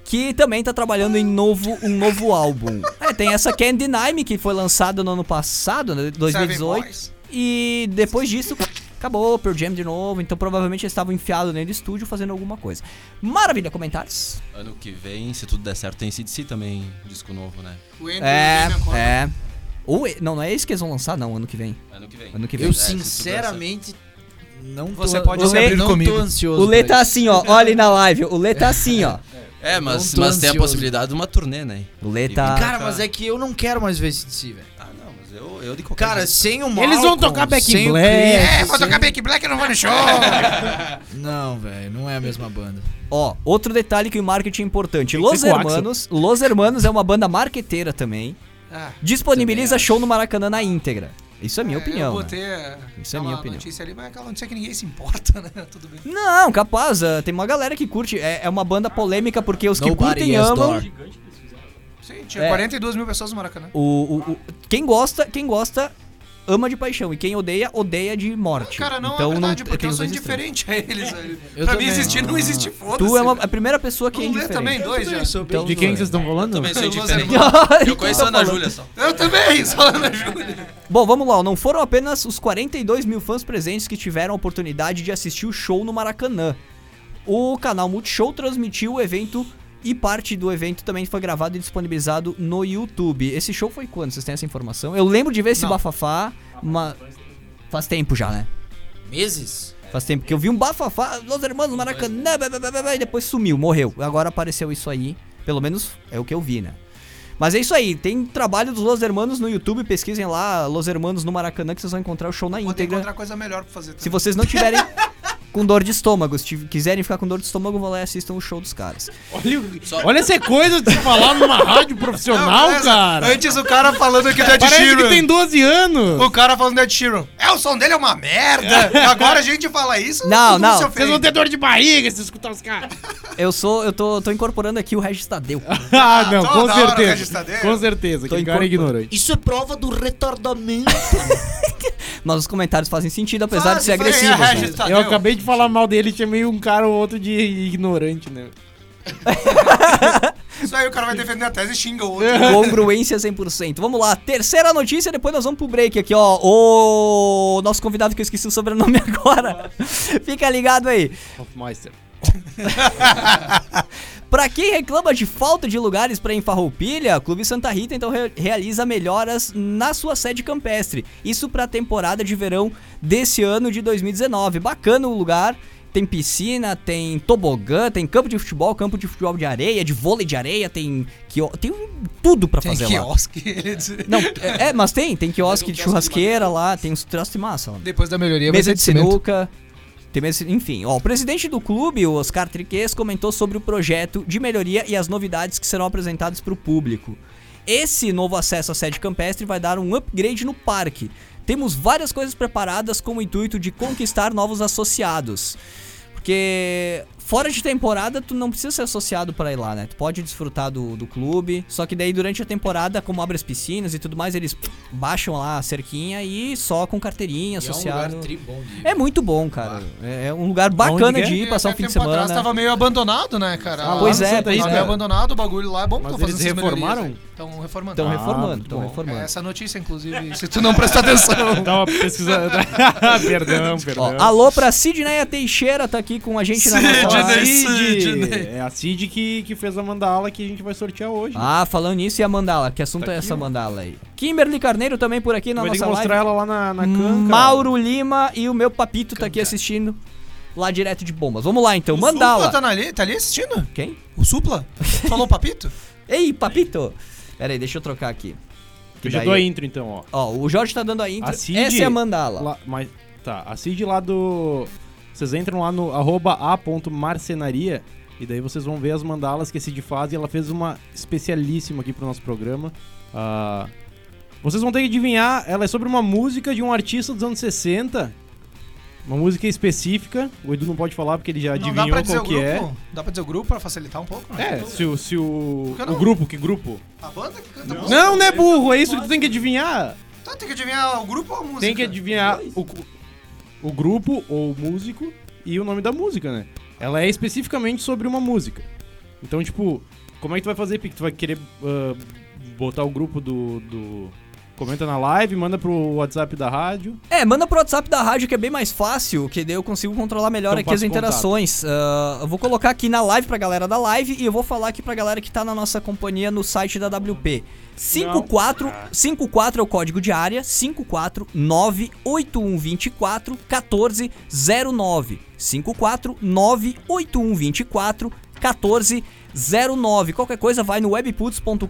que também tá trabalhando em novo, um novo álbum. É, tem essa Can't Deny Me, que foi lançada no ano passado, né, 2018. Boys. E depois disso, acabou Pearl Jam de novo. Então provavelmente eles estavam enfiados dentro do estúdio fazendo alguma coisa. Maravilha, comentários? Ano que vem, se tudo der certo, tem CDC também, disco novo, né? É, é. Ou, não, não é esse que eles vão lançar, não, ano que vem. Ano que vem. Ano que vem. Eu É, sinceramente não tô, Você pode não comigo. ansioso. O Lê tá isso. assim, ó. Olha aí na live. O Lê tá assim, ó. É, mas, mas tem a possibilidade de uma turnê, né? O Lê tá. Cara, mas é que eu não quero mais ver esse DC, velho. Ah, não, mas eu, eu de qualquer Cara, jeito. sem o Eles Malcolm, vão tocar Back in sem o Black. É, vou sem- tocar Back Black e não vou no show. Não, velho, não é a mesma banda. Ó, outro detalhe que o marketing é importante. Los o. Hermanos. Los Hermanos é uma banda marqueteira também. Ah, Disponibiliza Também show no Maracanã na íntegra. Isso é minha é, opinião. Eu né? botei a- Isso é minha opinião. notícia ali, mas aquela notícia que ninguém se importa, né? Tudo bem. Não, capaz. ah, Tem uma galera que curte. É, é uma banda polêmica porque os que Nobody curtem has amam. door. Sim, tinha É. 42 mil pessoas no Maracanã. O, o- o- quem gosta, quem gosta ama de paixão e quem odeia odeia de morte. Cara, não então é verdade, não porque eu sou indiferente a eles. Eu pra também. mim existir não existe, foda-se. Tu é uma, a primeira pessoa que é indiferente. também, dois já. Então, De quem que vocês estão falando? Também sou Los diferente. Hermanos. Eu conheço a Ana Júlia só. Eu também, só na Júlia. Bom, vamos lá. Não foram apenas os 42 mil fãs presentes que tiveram a oportunidade de assistir o show no Maracanã. O canal Multishow transmitiu o evento e parte do evento também foi gravado e disponibilizado no YouTube. Esse show foi quando? Vocês têm essa informação? Eu lembro de ver esse Não. bafafá, mas faz tempo já, né? Meses? Faz tempo que eu vi um bafafá, Los Hermanos Maracanã, blá, blá, blá, blá, blá, e depois sumiu, morreu. Agora apareceu isso aí, pelo menos é o que eu vi, né? Mas é isso aí, tem trabalho dos Los Hermanos no YouTube, pesquisem lá Los Hermanos no Maracanã que vocês vão encontrar o show na que íntegra. encontrar coisa melhor pra fazer Se também. vocês não tiverem com dor de estômago, se quiserem ficar com dor de estômago, vão lá e assistam o show dos caras. Olha, o- olha essa coisa de se falar numa rádio profissional, beleza. cara. Antes o cara falando que o Dead Parece Sheeran. que tem 12 anos. O cara falando Dead Sheeran. É, o som dele é uma merda. Agora a gente fala isso. Não, não. se Vocês vão ter dor de barriga se escutar os caras. Eu sou, eu tô, tô incorporando aqui o Regis Tadeu. Ah, não, toda com certeza. Com certeza, Tô que cara é ignorante. Isso é prova do retardamento. Mas os comentários fazem sentido, apesar de Faz, ser faz, agressivos. é, né? Tadeu. Eu acabei de falar mal dele, chamei um cara ou outro de ignorante, né? Isso aí o cara vai defender a tese e xinga o outro. Congruência 100%. Vamos lá, terceira notícia, depois nós vamos pro break aqui, ó. O nosso convidado que eu esqueci o sobrenome agora. Fica ligado aí. Hofmeister. Pra quem reclama de falta de lugares pra ir em Farroupilha, o Clube Santa Rita então re- realiza melhoras na sua sede campestre. Isso pra temporada de verão desse ano de 2019. Bacana o lugar. Tem piscina, tem tobogã, tem campo de futebol, campo de futebol de areia, de vôlei de areia, tem quio... tem tudo pra Tem fazer lá. quiosque. ele diz. Não, é, é, mas tem, tem quiosque de churrasqueira lá, tem uns troços de massa lá. Depois da melhoria Mesa de cimento. sinuca. Enfim, ó, o presidente do clube, o Oscar Triquez, comentou sobre o projeto de melhoria e as novidades que serão apresentadas para o público. Esse novo acesso à sede campestre vai dar um upgrade no parque. Temos várias coisas preparadas com o intuito de conquistar novos associados. Porque fora de temporada, tu não precisa ser associado para ir lá, né? Tu pode desfrutar do, do clube. Só que daí durante a temporada, como abre as piscinas e tudo mais, eles baixam lá a cerquinha e só com carteirinha E é um associado. lugar tri bom de ir. É muito bom, cara. É é um lugar bacana que é? de ir, passar um fim de tempo atrás semana. tava meio abandonado, né, cara? Ah, Pois é, pois é. meio abandonado, o bagulho lá é bom, Mas tão eles reformaram? Estão reformando. Estão Ah, reformando, estão reformando. é essa notícia, inclusive, se tu não prestar atenção. Tava pesquisando. perdão, Ó, perdão. alô pra Sidneia Teixeira, tá aqui com a gente na nossa Live. Sidney. Cid. É a Cid que, que fez a mandala que a gente vai sortear hoje. Ah, falando nisso, e a mandala? Que assunto Tá é aqui, essa ó. mandala aí? Kimberly Carneiro também por aqui na vai nossa mostrar live. ela lá na, na canca. Mauro Lima e o meu papito tá aqui assistindo. Lá direto de bombas. Vamos lá então, O Supla mandala. tá, na ali, tá ali assistindo? Quem? O Supla? Falou papito? Ei, papito! Pera aí, deixa eu trocar aqui. Que Eu já daí- dou a intro então, ó. Ó, o Jorge tá dando a intro. A Cid- Essa é a mandala. Lá- mas, tá, a Cid lá do. Vocês entram lá no arroba a.marcenaria e daí vocês vão ver as mandalas que a Cid faz e ela fez uma especialíssima aqui pro nosso programa. Ah, vocês vão ter que adivinhar, ela é sobre uma música de um artista dos anos 60. Uma música específica. O Edu não pode falar porque ele já Não dá adivinhou pra dizer qual o que é. grupo? Dá pra dizer o grupo pra facilitar um pouco? né? É, se o, se o, o não? grupo, que grupo? A banda que canta música. Não, não é burro, é isso que tu tem que adivinhar. Tá, tem que adivinhar o grupo ou a música? Tem que adivinhar o, o grupo ou o músico e o nome da música, né? Ela é especificamente sobre uma música. Então, tipo, como é que tu vai fazer, Pique? Tu vai querer uh, botar o grupo do, do Comenta na live, manda pro WhatsApp da rádio. É, manda pro WhatsApp da rádio que é bem mais fácil, que daí eu consigo controlar melhor então aqui as interações. Uh, eu vou colocar aqui na live pra galera da live e eu vou falar aqui pra galera que tá na nossa companhia no site da WP. 54, 54 é o código de área, 5498124 1409. 5498124 1409. Qualquer coisa vai no webputs.com.br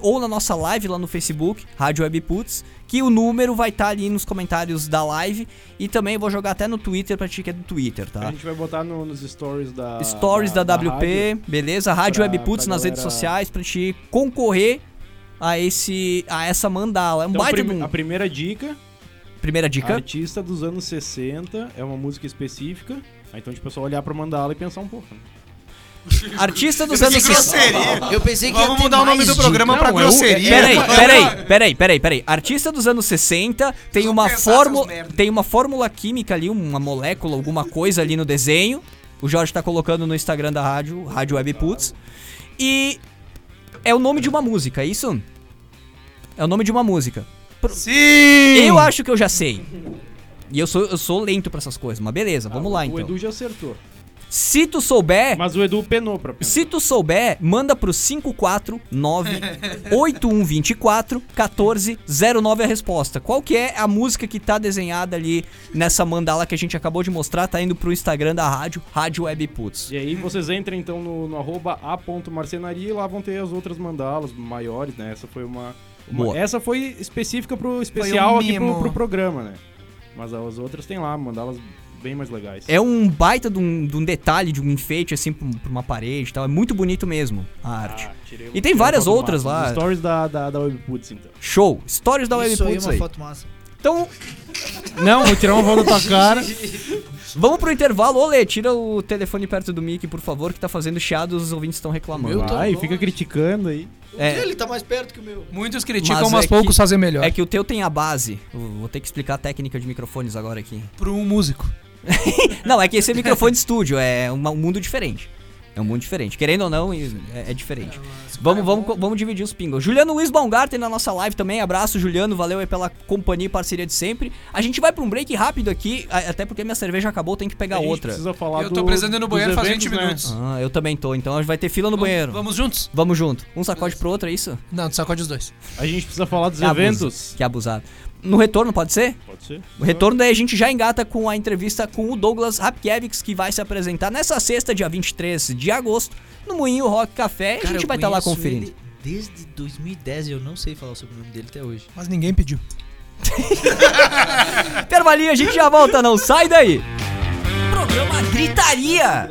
ou na nossa live lá no Facebook, Rádio Webputs, que o número vai estar tá ali nos comentários da live e também vou jogar até no Twitter pra ti que é do Twitter, tá? A gente vai botar no, nos stories da Stories da, da, da WP, rádio, beleza? Rádio Webputs nas galera... redes sociais pra te concorrer a esse a essa mandala. É um então, baita prim A primeira dica Primeira dica. Artista dos anos 60, é uma música específica. Então, tipo, é só olhar pra mandala e pensar um pouco. Né? Artista dos anos 60. Eu pensei que Vamos mudar o nome do programa não, pra grosseria. Peraí, peraí, peraí, peraí, peraí. Artista dos anos 60 tem uma fórmula, tem uma fórmula química ali, uma molécula, alguma coisa ali no desenho. O Jorge tá colocando no Instagram da rádio, Rádio Webputs. E é o nome de uma música, é isso? É o nome de uma música. Sim! Eu acho que eu já sei. E eu sou, eu sou lento para essas coisas, mas beleza, vamos ah, lá então. O Edu já acertou. Se tu souber. Mas o Edu penou pra pensar. Se tu souber, manda pro 549-8124-1409 a resposta. Qual que é a música que tá desenhada ali nessa mandala que a gente acabou de mostrar? Tá indo pro Instagram da rádio, Rádio Webputs. E aí vocês entrem então no, no arroba a.marcenaria e lá vão ter as outras mandalas maiores, né? Essa foi uma. uma essa foi específica pro especial um aqui pro, pro programa, né? Mas as outras tem lá, mandalas bem mais legais. É um baita de um, de um detalhe, de um enfeite, assim, pra, uma parede e tal. É muito bonito mesmo, a arte. Ah, tirei, e tem várias outras lá. Stories da, da, da Webputs, então. Show! Stories da Webputs aí. Isso aí uma foto massa. Então... Não, vou tirar uma foto da tua cara. Vamos pro intervalo. Olê, tira o telefone perto do mic, por favor, que tá fazendo chiado, os ouvintes estão reclamando. Meu, Ai, fica criticando aí. É. Ele tá mais perto que o meu. Muitos criticam, mas, mas é poucos que, fazem melhor. É que o teu tem a base. vou ter que explicar a técnica de microfones agora aqui. Pro um músico. não, é que esse é microfone de estúdio, é um, mundo diferente. É um mundo diferente. Querendo ou não, é, é diferente. Vamos, vamos, vamos dividir os pingos. Juliano Luiz Baumgarten na nossa live também. Abraço, Juliano. Valeu aí pela companhia e parceria de sempre. A gente vai pra um break rápido aqui, até porque minha cerveja acabou, tem que pegar outra. Precisa falar eu tô do, precisando ir no banheiro faz 20 né? minutos. Ah, eu também tô. Então a gente vai ter fila no vamos, banheiro. Vamos juntos? Vamos junto. Um sacode pro outro, é isso? Não, sacode os dois. A gente precisa falar dos que eventos. Abuso, que abusado. No retorno, pode ser? Pode ser. O retorno daí a gente já engata com a entrevista com o Douglas Rapkiewicz, que vai se apresentar nessa sexta, dia 23 de agosto, no Moinho Rock Café. Cara, a gente vai estar tá lá conferindo. desde 2010 eu não sei falar sobre o nome dele até hoje. Mas ninguém pediu. Intervalinho, a gente já volta, não sai daí! Programa Gritaria!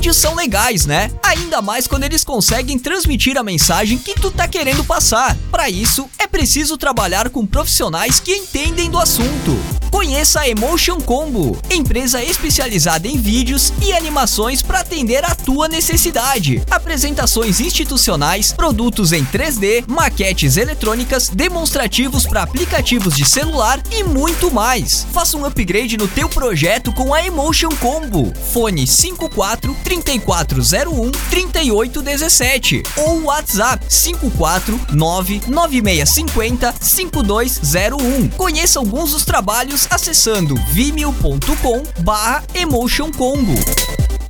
Vídeos são legais, né? Ainda mais quando eles conseguem transmitir a mensagem que tu tá querendo passar. Para isso, é preciso trabalhar com profissionais que entendem do assunto. Conheça a Emotion Combo, empresa especializada em vídeos e animações para atender a tua necessidade. Apresentações institucionais, produtos em 3D, maquetes eletrônicas, demonstrativos para aplicativos de celular e muito mais. Faça um upgrade no teu projeto com a Emotion Combo. Fone 54 3401 3817 ou WhatsApp 549 9650 5201. Conheça alguns dos trabalhos acessando vimeo.com barra Emotion Combo.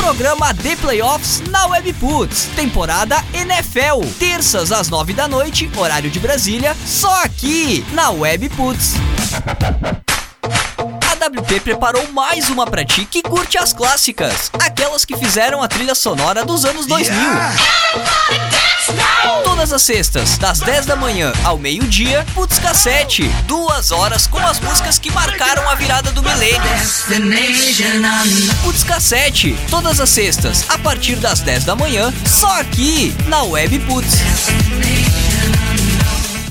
Programa The Playoffs na Webputs. Temporada NFL. Terças às nove da noite, horário de Brasília, só aqui na Webputs. A WP preparou mais uma pra ti que curte as clássicas, aquelas que fizeram a trilha sonora dos anos 2000. Todas as sextas, das 10 da manhã ao meio-dia, Putz Cassete. Duas horas com as músicas que marcaram a virada do milênio. Putz Cassete. Todas as sextas, a partir das 10 da manhã, só aqui na Web Putz.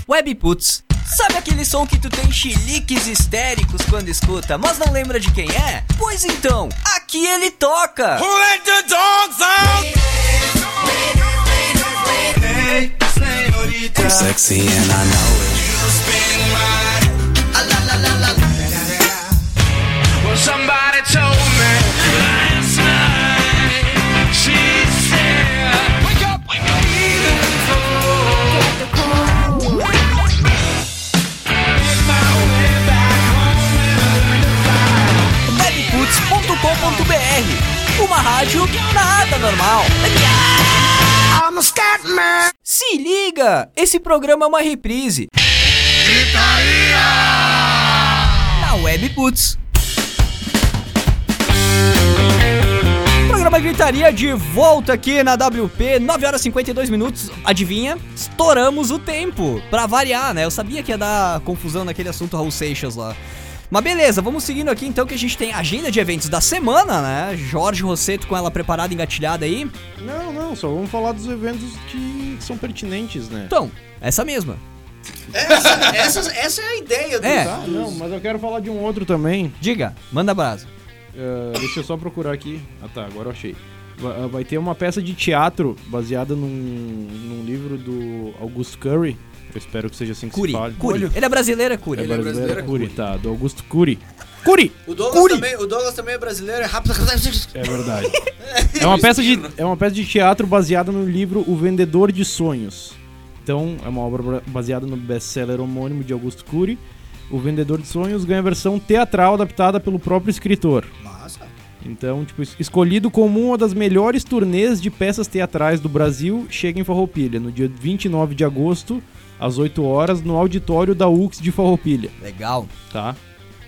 Web Putz. Sabe aquele som que tu tem chiliques histéricos quando escuta, mas não lembra de quem é? Pois então, aqui ele toca! I'm sexy and I know it. Well, somebody told me last night. She said, "Wake up, wake up." Even though make my way back home webputs.com.br Uma rádio nada normal. I'm a scat man. Se liga, esse programa é uma reprise. Na Webputs. Programa Gritaria de volta aqui na WP, 9 horas e 52 minutos. Adivinha? Estouramos o tempo. Pra variar, né? Eu sabia que ia dar confusão naquele assunto Raul Seixas lá. Mas beleza, vamos seguindo aqui então que a gente tem a agenda de eventos da semana, né? Jorge Rosseto com ela preparada, engatilhada aí. Não, não, só vamos falar dos eventos que são pertinentes, né? Então, essa mesma. Essa, essa, essa é a ideia do. É. Tá, não, mas eu quero falar de um outro também. Diga, manda brasa. Eh, deixa eu só procurar aqui. Ah tá, agora eu achei. Va- Vai ter uma peça de teatro baseada num, num livro do Augusto Curry. Eu espero que seja assim que Curi, se fale. Curi. Ele é brasileiro, é Curi. É Ele é brasileiro, brasileiro, é Curi, tá. Do Augusto Curi. Curi! O Douglas, também, o Douglas também é brasileiro, é rápido. É verdade. é, uma peça de, é uma peça de teatro baseada no livro O Vendedor de Sonhos. Então, é uma obra bra- baseada no best-seller homônimo de Augusto Cury. O Vendedor de Sonhos ganha a versão teatral adaptada pelo próprio escritor. Massa. Então, tipo, es- escolhido como uma das melhores turnês de peças teatrais do Brasil, chega em Farroupilha, no dia 29 de agosto, às 8 horas, no auditório da UX de Farroupilha, Legal. tá?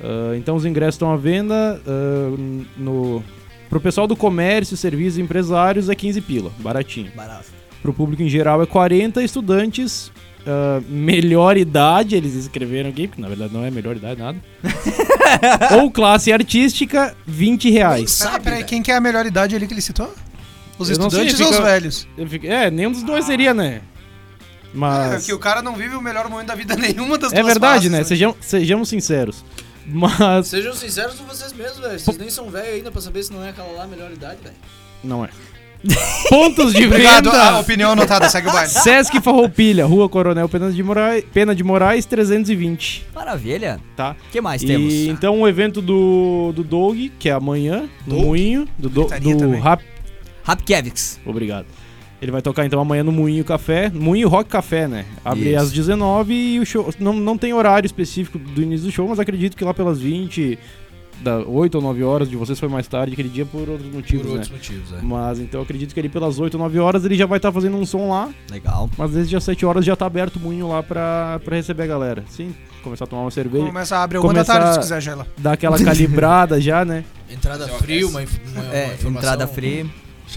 Ah, então os ingressos estão à venda ah, no... Pro pessoal do comércio, serviços e empresários é 15 pila, baratinho. Barato. Pro público em geral é 40, estudantes, ah, melhor idade, eles escreveram aqui, porque na verdade não é melhor idade nada. Ou classe artística, 20 reais. Peraí, peraí, quem que é a melhor idade ali que ele citou? Os Eu não sei, estudantes ou os fica- velhos? Eu fico- É, nenhum dos dois seria, né? É, Mas. que o cara não vive o melhor momento da vida nenhuma das É duas verdade, faces, né? Sejam, sejamos sinceros. Mas. Sejam sinceros com vocês mesmos, velho. Vocês nem são velhos ainda pra saber se não é aquela lá a melhor idade, velho. Não é. Pontos de Obrigado, venda. a opinião anotada, segue o baile. Sesc Farroupilha, Rua Coronel Pena de Moraes, Pena de Moraes 320, Maravilha. tá? O que mais E temos? então o evento do, do Doug, que é amanhã, no? Moinho, do, do, do também. Rap. Rapkevix. Obrigado. Ele vai tocar então amanhã no Moinho Café, Moinho Rock Café, né? Abre Isso. às 19 e o show não, não tem horário específico do início do show, mas acredito que lá pelas 20, da 8 ou 9 horas de vocês foi mais tarde aquele dia por outros motivos, Por né? outros motivos, é. Mas então acredito que ali pelas 8 ou 9 horas ele já vai estar fazendo um som lá, Legal. mas desde as 7 horas já tá aberto o moinho lá pra, pra receber a galera. Sim, começar a tomar uma cerveja, Começa a abrir uma da tarde se quiser, Gela. dar aquela calibrada já, né? Entrada fria, uma, uma, uma É, informação entrada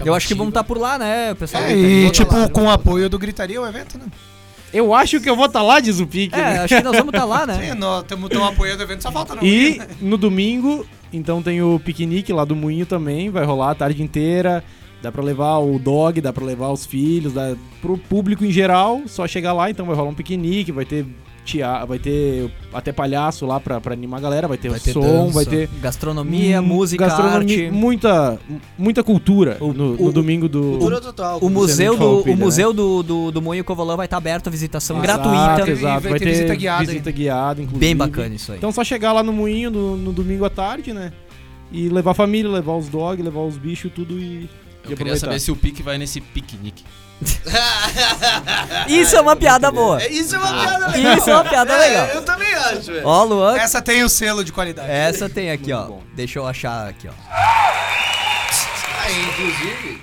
Eu acho que vamos estar por lá, né, o pessoal? É, tá e tipo, lá. com o apoio do Gritaria o evento, né? Eu acho que eu vou estar lá, diz o Pique. É, né? acho que nós vamos estar lá, né? Sim, nós temos tão apoio do evento, só falta não E né? no domingo, então tem o piquenique lá do Moinho também, vai rolar a tarde inteira. Dá pra levar o dog, dá pra levar os filhos, dá pro público em geral, só chegar lá, então vai rolar um piquenique, vai ter tia, vai ter até palhaço lá pra, pra animar a galera, vai ter Vai o ter som, dança. vai ter Gastronomia, música, gastronomia, arte. muita muita cultura O- no, o- no domingo do Cultura total. O museu, do, o Farroupilha, museu do, do, do Moinho Covalã vai estar aberto a visitação Exato, gratuita. Exato, vai vai, ter ter visita guiada visita guiada, inclusive. Bem bacana isso aí. Então só chegar lá no moinho no, no domingo à tarde, né? E levar a família, levar os dogs, levar os bichos, tudo e Eu queria aproveitar. saber se o pique vai nesse piquenique. Isso é uma piada boa. É, Isso é uma piada legal. Isso é uma piada É, legal. Eu também acho, velho. Ó, Luan. Essa tem o selo de qualidade. Essa tem aqui, ó. Deixa eu achar aqui, ó. Ah, inclusive,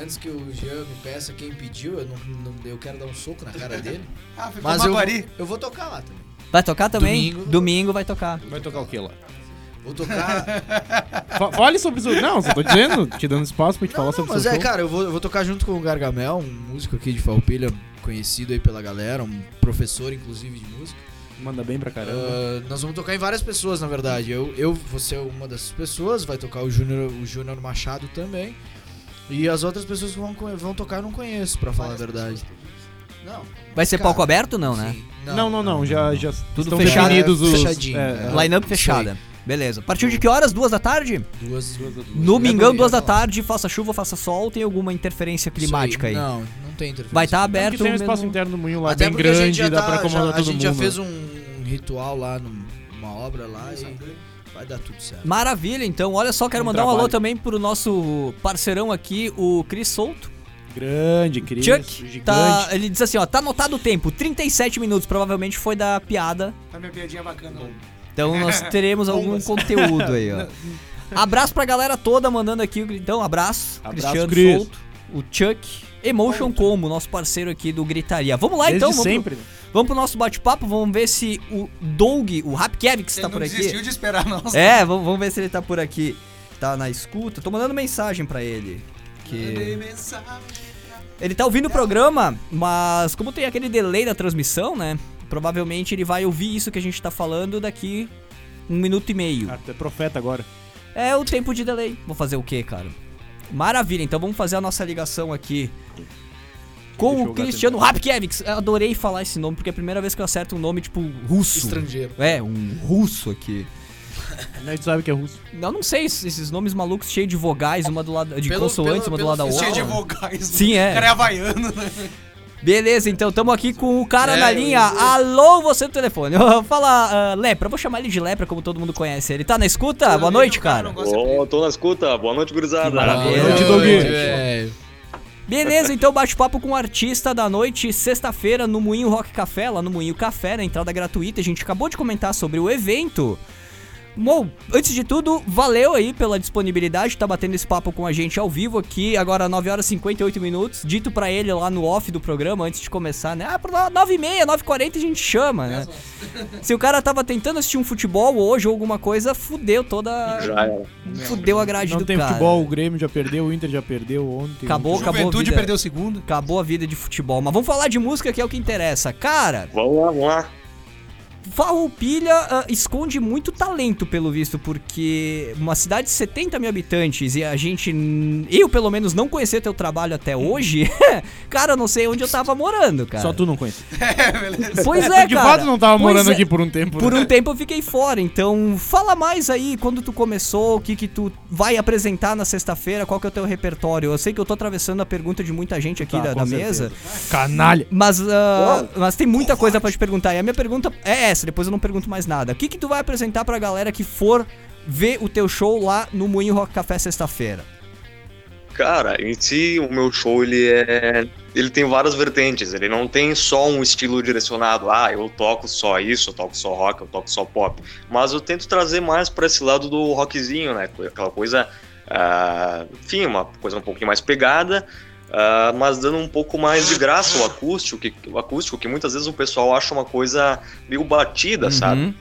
antes que o Jean me peça quem pediu, eu, não, não- eu quero dar um soco na cara dele. Ah, ficou Mas eu, eu vou tocar lá também. Vai tocar também? Domingo. Domingo vai tocar. Vai tocar o quê lá? Vou tocar. Fa- Fale sobre isso. Não, só tô dizendo, te dando espaço pra te falar não, sobre mas seu é, cara, eu vou, eu vou tocar junto com o Gargamel, um músico aqui de Farroupilha, conhecido aí pela galera, um professor, inclusive, de música. Manda bem pra caramba. Ah, nós vamos tocar em várias pessoas, na verdade. Eu, eu vou ser uma dessas pessoas, vai tocar o Júnior o Júnior Machado também. E as outras pessoas que vão, vão tocar eu não conheço, pra falar a verdade. Não. Vai ser Cara, palco aberto não, né? sim. não, não, não, já, já Tudo estão fechado. definidos É, os... fechadinho, é, é. Line-up fechada. Beleza. A partir de que horas? Duas da tarde? Duas, duas, duas. Domingão, É duas da tarde, faça chuva, faça sol, tem alguma interferência climática aí? Não, não tem interferência. Vai estar É aberto porque tem um espaço mesmo- interno do moinho lá Até bem porque a gente grande, já dá tá- pra acomodar já- todo A gente mundo. já fez um ritual lá, num- numa obra lá e vai dar tudo certo. Maravilha, então. Olha só, quero Um mandar um alô trabalho. também pro nosso parceirão aqui, o Cris Souto. Grande, Cris, Chuck, gigante. tá, ele diz assim, ó, tá anotado o tempo, 37 minutos, provavelmente foi da piada. Tá minha piadinha bacana. Então nós teremos algum conteúdo aí, ó. Abraço pra galera toda mandando aqui, então abraço, Abraço, Cristiano Cris. Souto, o Chuck, Emotion Como, nosso parceiro aqui do Gritaria. Vamos lá Desde então, vamos, sempre. né? Pro, vamos pro nosso bate-papo, vamos ver se o Doug, o Rapkevix tá Ele por aqui. desistiu de esperar nós. É, vamos, vamos ver se ele tá por aqui. Tá na escuta. Tô mandando mensagem pra ele. Que ele tá ouvindo o programa, mas como tem aquele delay da transmissão, né? Provavelmente ele vai ouvir isso que a gente tá falando daqui um minuto e meio. Ah, tu é profeta agora. É o tempo de delay. Vou fazer o quê, cara? Maravilha, então vamos fazer a nossa ligação aqui com Deixa o Cristiano Rapkevix. Eu adorei falar esse nome, porque é a primeira vez que eu acerto um nome, tipo, russo. Estrangeiro. É, um russo aqui. A gente sabe que é russo. Eu não sei se esses nomes malucos cheios de vogais, uma do lado de Pelo- consoantes, pelo- uma do lado da outra. Cheio de vogais. Sim, é. O cara é havaiano, né? Beleza, então tamo aqui com o cara É, na eu- linha. Alô, você no telefone. Fala, ah, Lepra, eu vou chamar ele de Lepra, como todo mundo conhece. Ele tá na escuta? Boa noite, cara. Ô, tô na escuta. Boa noite, gurizada. Boa noite, Doug. velho. Beleza, então bate-papo com o artista da noite, sexta-feira, no Moinho Rock Café, lá no Moinho Café, na entrada gratuita. A gente acabou de comentar sobre o evento. Bom, antes de tudo, valeu aí pela disponibilidade, tá batendo esse papo com a gente ao vivo aqui, agora 9 horas e 58 minutos. Dito pra ele lá no off do programa, antes de começar, né? Ah, por 9 e meia, 9 e 40 a gente chama, né? Se o cara tava tentando assistir um futebol hoje ou alguma coisa, fudeu toda. Já era. Fudeu a grade Não do tem cara. futebol, o Grêmio já perdeu, o Inter já perdeu ontem. Acabou, acabou a Juventude vida. perdeu o segundo. Acabou a vida de futebol. Mas vamos falar de música que é o que interessa. Cara, Vamos lá, vamos lá. Farroupilha ah, esconde muito talento, pelo visto, porque uma cidade de 70 mil habitantes e a gente, eu pelo menos, não conhecer teu trabalho até hoje, cara, eu não sei onde eu tava morando, cara. Só tu não conhece. Pois é, de cara. fato não tava Pois morando é. aqui por um tempo. Por né? um tempo eu fiquei fora, então fala mais aí quando tu começou, o que que tu vai apresentar na sexta-feira, qual que é o teu repertório. Eu sei que eu tô atravessando a pergunta de muita gente aqui Tá, da, da mesa, Canalha. mas, ah, mas tem muita coisa pra te perguntar. E a minha pergunta é essa, depois eu não pergunto mais nada. O que que tu vai apresentar pra galera que for ver o teu show lá no Moinho Rock Café sexta-feira? Cara, em si, o meu show, ele é... Ele tem várias vertentes, ele não tem só um estilo direcionado, ah, eu toco só isso, eu toco só rock, eu toco só pop. Mas eu tento trazer mais pra esse lado do rockzinho, né? Aquela coisa, ah, enfim, uma coisa um pouquinho mais pegada, ah, mas dando um pouco mais de graça ao acústico, que, o acústico, que muitas vezes o pessoal acha uma coisa meio batida, sabe? Uhum.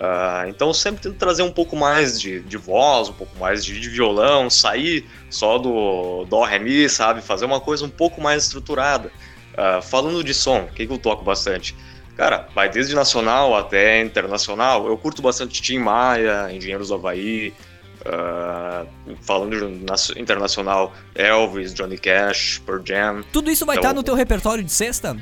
Ah, então eu sempre tento trazer um pouco mais de, de voz, um pouco mais de, de violão, sair só do dó, ré, mi, sabe? Fazer uma coisa um pouco mais estruturada. Ah, falando de som, o que, que eu toco bastante? Cara, vai desde nacional até internacional. Eu curto bastante Tim Maia, Engenheiros do Havaí. Ah, falando nas- internacional, Elvis, Johnny Cash, Pearl Jam. Tudo isso vai Então- estar no teu repertório de sexta?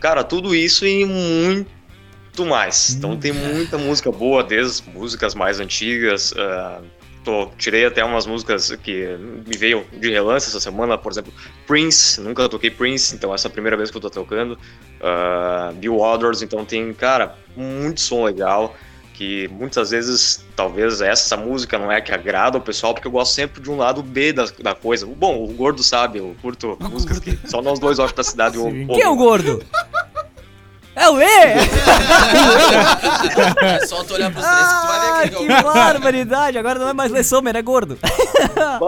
Cara, tudo isso e muito mais. Então Hum. tem muita música boa, desde as músicas mais antigas. ah, tô, tirei até umas músicas que me veio de relance essa semana, por exemplo, Prince. Nunca toquei Prince, então essa é a primeira vez que eu tô tocando. ah, Bill Waters, então tem, cara, muito som legal. Que muitas vezes talvez essa música não é a que agrada o pessoal, porque eu gosto sempre de um lado B da, da coisa. Bom, o gordo sabe, eu curto músicas que só nós dois, acho, da cidade. ou- Quem é o gordo? É o E! É só tu olhar pros três que tu vai ver Ah, quem que é o que barbaridade! Agora não é mais Lê Sommer, é gordo. Ah.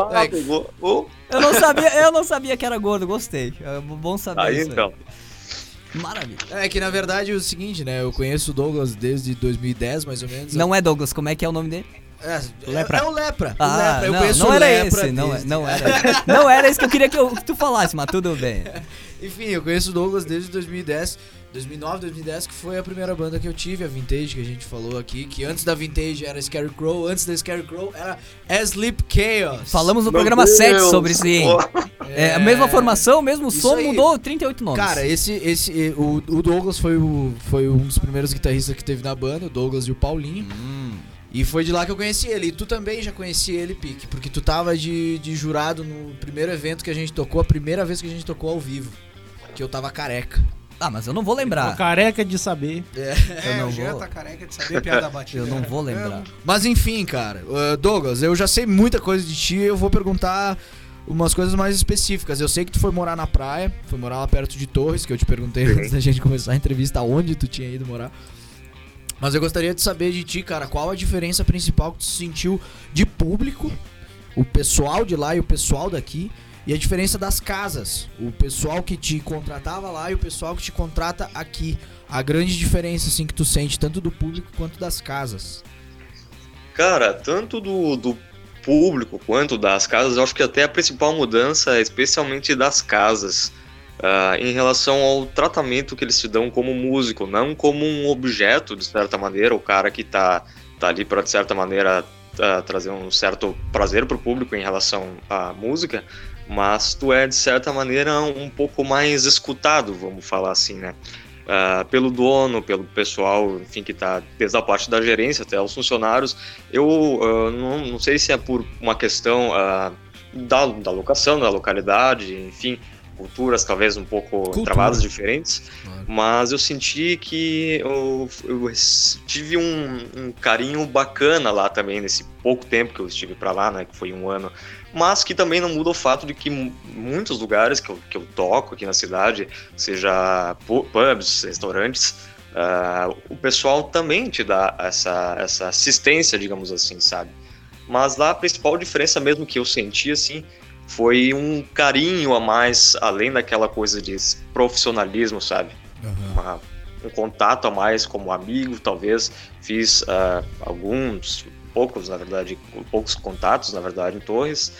Oh, Eu não sabia, eu não sabia que era gordo, gostei. É bom saber aí isso. então. Maravilha. É que na verdade é o seguinte, né? Eu conheço o Douglas desde 2010, mais ou menos. Não é Douglas, como é que é o nome dele? É, Lepra. é o Lepra. o Ah, Lepra. Eu não, conheço não o era Lepra esse, não, é- desde- não era. Não era isso que eu queria que, eu- que tu falasse, mas tudo bem. Enfim, eu conheço o Douglas desde 2010, 2009, 2010, que foi a primeira banda que eu tive, a Vintage, que a gente falou aqui, que antes da Vintage era Scarecrow, antes da Scarecrow era Sleep Chaos. Falamos no Meu programa Deus. 7 sobre isso aí. Oh, É, a mesma formação, o mesmo Isso som, aí. mudou 38 nomes. Cara, esse, esse, o, o Douglas foi, o, foi um dos primeiros guitarristas que teve na banda, o Douglas e o Paulinho. Hum. E foi de lá que eu conheci ele. E tu também já conhecia ele, Pique, porque tu tava de, de jurado no primeiro evento que a gente tocou, a primeira vez que a gente tocou ao vivo. Que eu tava careca. Ah, mas eu não vou Tô lembrar. careca de saber. É, Eu não o Jean vou. tá careca de saber piada batida. Eu não vou lembrar. Mas enfim, cara, uh, Douglas, eu já sei muita coisa de ti, eu vou perguntar umas coisas mais específicas. Eu sei que tu foi morar na praia, foi morar lá perto de Torres, que eu te perguntei Sim. antes da gente começar a entrevista onde tu tinha ido morar. Mas eu gostaria de saber de ti, cara, qual a diferença principal que tu sentiu de público, o pessoal de lá e o pessoal daqui, e a diferença das casas, o pessoal que te contratava lá e o pessoal que te contrata aqui. A grande diferença, assim, que tu sente, tanto do público quanto das casas. Cara, tanto do, do público quanto das casas, eu acho que até a principal mudança é especialmente das casas. ah, em relação ao tratamento que eles te dão como músico, não como um objeto, de certa maneira, o cara que tá, tá ali para, de certa maneira, ah, trazer um certo prazer pro público em relação à música, mas tu é, de certa maneira, um pouco mais escutado, vamos falar assim, né? Ah, pelo dono, pelo pessoal, enfim, que tá desde a parte da gerência até os funcionários. Eu ah, não, não sei se é por uma questão ah, da, da locação, da localidade, enfim, culturas talvez um pouco Cultura. travadas diferentes, Claro. mas eu senti que eu, eu tive um, um carinho bacana lá também nesse pouco tempo que eu estive para lá, né, que foi um ano, mas que também não muda o fato de que mu- muitos lugares que eu, que eu toco aqui na cidade, seja pu- pubs, restaurantes, ah, o pessoal também te dá essa, essa assistência, digamos assim, sabe? Mas lá a principal diferença mesmo que eu senti, assim, foi um carinho a mais, além daquela coisa de profissionalismo, sabe? Uma- um contato a mais como amigo, talvez. Fiz ah, alguns, poucos, na verdade, poucos contatos, na verdade, em Torres,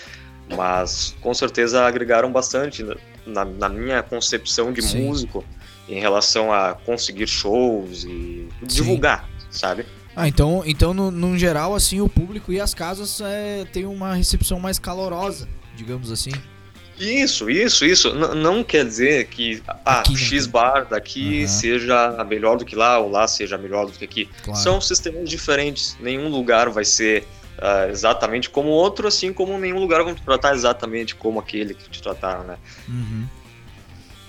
mas com certeza agregaram bastante na- na, minha concepção de Sim. músico em relação a conseguir shows e divulgar, sabe? Ah, então, então no, num geral, assim, o público e as casas é, tem uma recepção mais calorosa, digamos assim. Isso, isso, isso. N- não quer dizer que ah, Aqui? X bar daqui Aham. seja melhor do que lá, ou lá seja melhor do que aqui. Claro. São sistemas diferentes. Nenhum lugar vai ser ah, exatamente como o outro, assim como nenhum lugar vai te tratar exatamente como aquele que te trataram, né? Uhum.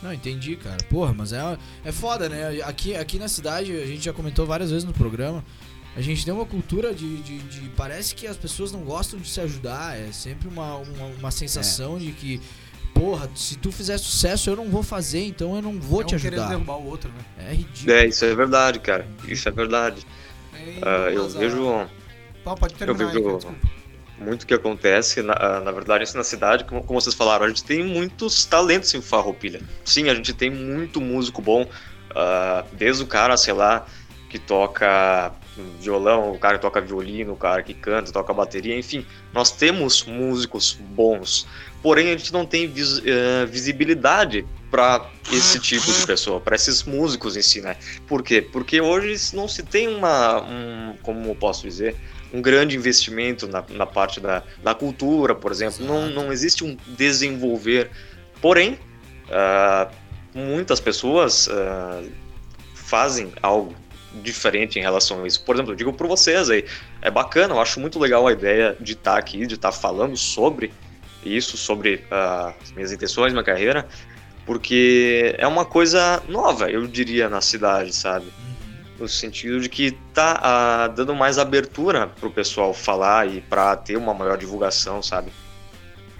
Não, entendi, cara. Porra, mas é, é foda, né? Aqui, aqui na cidade, a gente já comentou várias vezes no programa, a gente tem uma cultura de, de, de- Parece que as pessoas não gostam de se ajudar. É sempre uma, uma, uma sensação de que, porra, se tu fizer sucesso, eu não vou fazer, então eu não vou É um te querendo ajudar. derrubar o outro, né? É ridículo. É, isso é verdade, cara. Isso é verdade. Ei, Ah, eu vejo Pá, pode terminar aí, vejo- cara, desculpa. muito que acontece, na, ah, na verdade, isso na cidade, como, como vocês falaram, a gente tem muitos talentos em Farroupilha. Sim, a gente tem muito músico bom, ah, desde o cara, sei lá, que toca violão, o cara que toca violino, o cara que canta, toca bateria, enfim, nós temos músicos bons, porém a gente não tem vis- eh, visibilidade para esse tipo de pessoa, para esses músicos em si, né? Por quê? Porque hoje não se tem uma, um, como eu posso dizer, um grande investimento na, na parte da, da cultura, por exemplo. Não, não existe um desenvolver. Porém, ah, muitas pessoas ah, fazem algo diferente em relação a isso. Por exemplo, eu digo para vocês aí, é bacana, eu acho muito legal a ideia de estar aqui, de estar falando sobre isso, sobre ah, as minhas intenções, minha carreira, porque é uma coisa nova, eu diria, na cidade, sabe? no sentido de que tá ah, dando mais abertura pro pessoal falar e pra ter uma maior divulgação, sabe?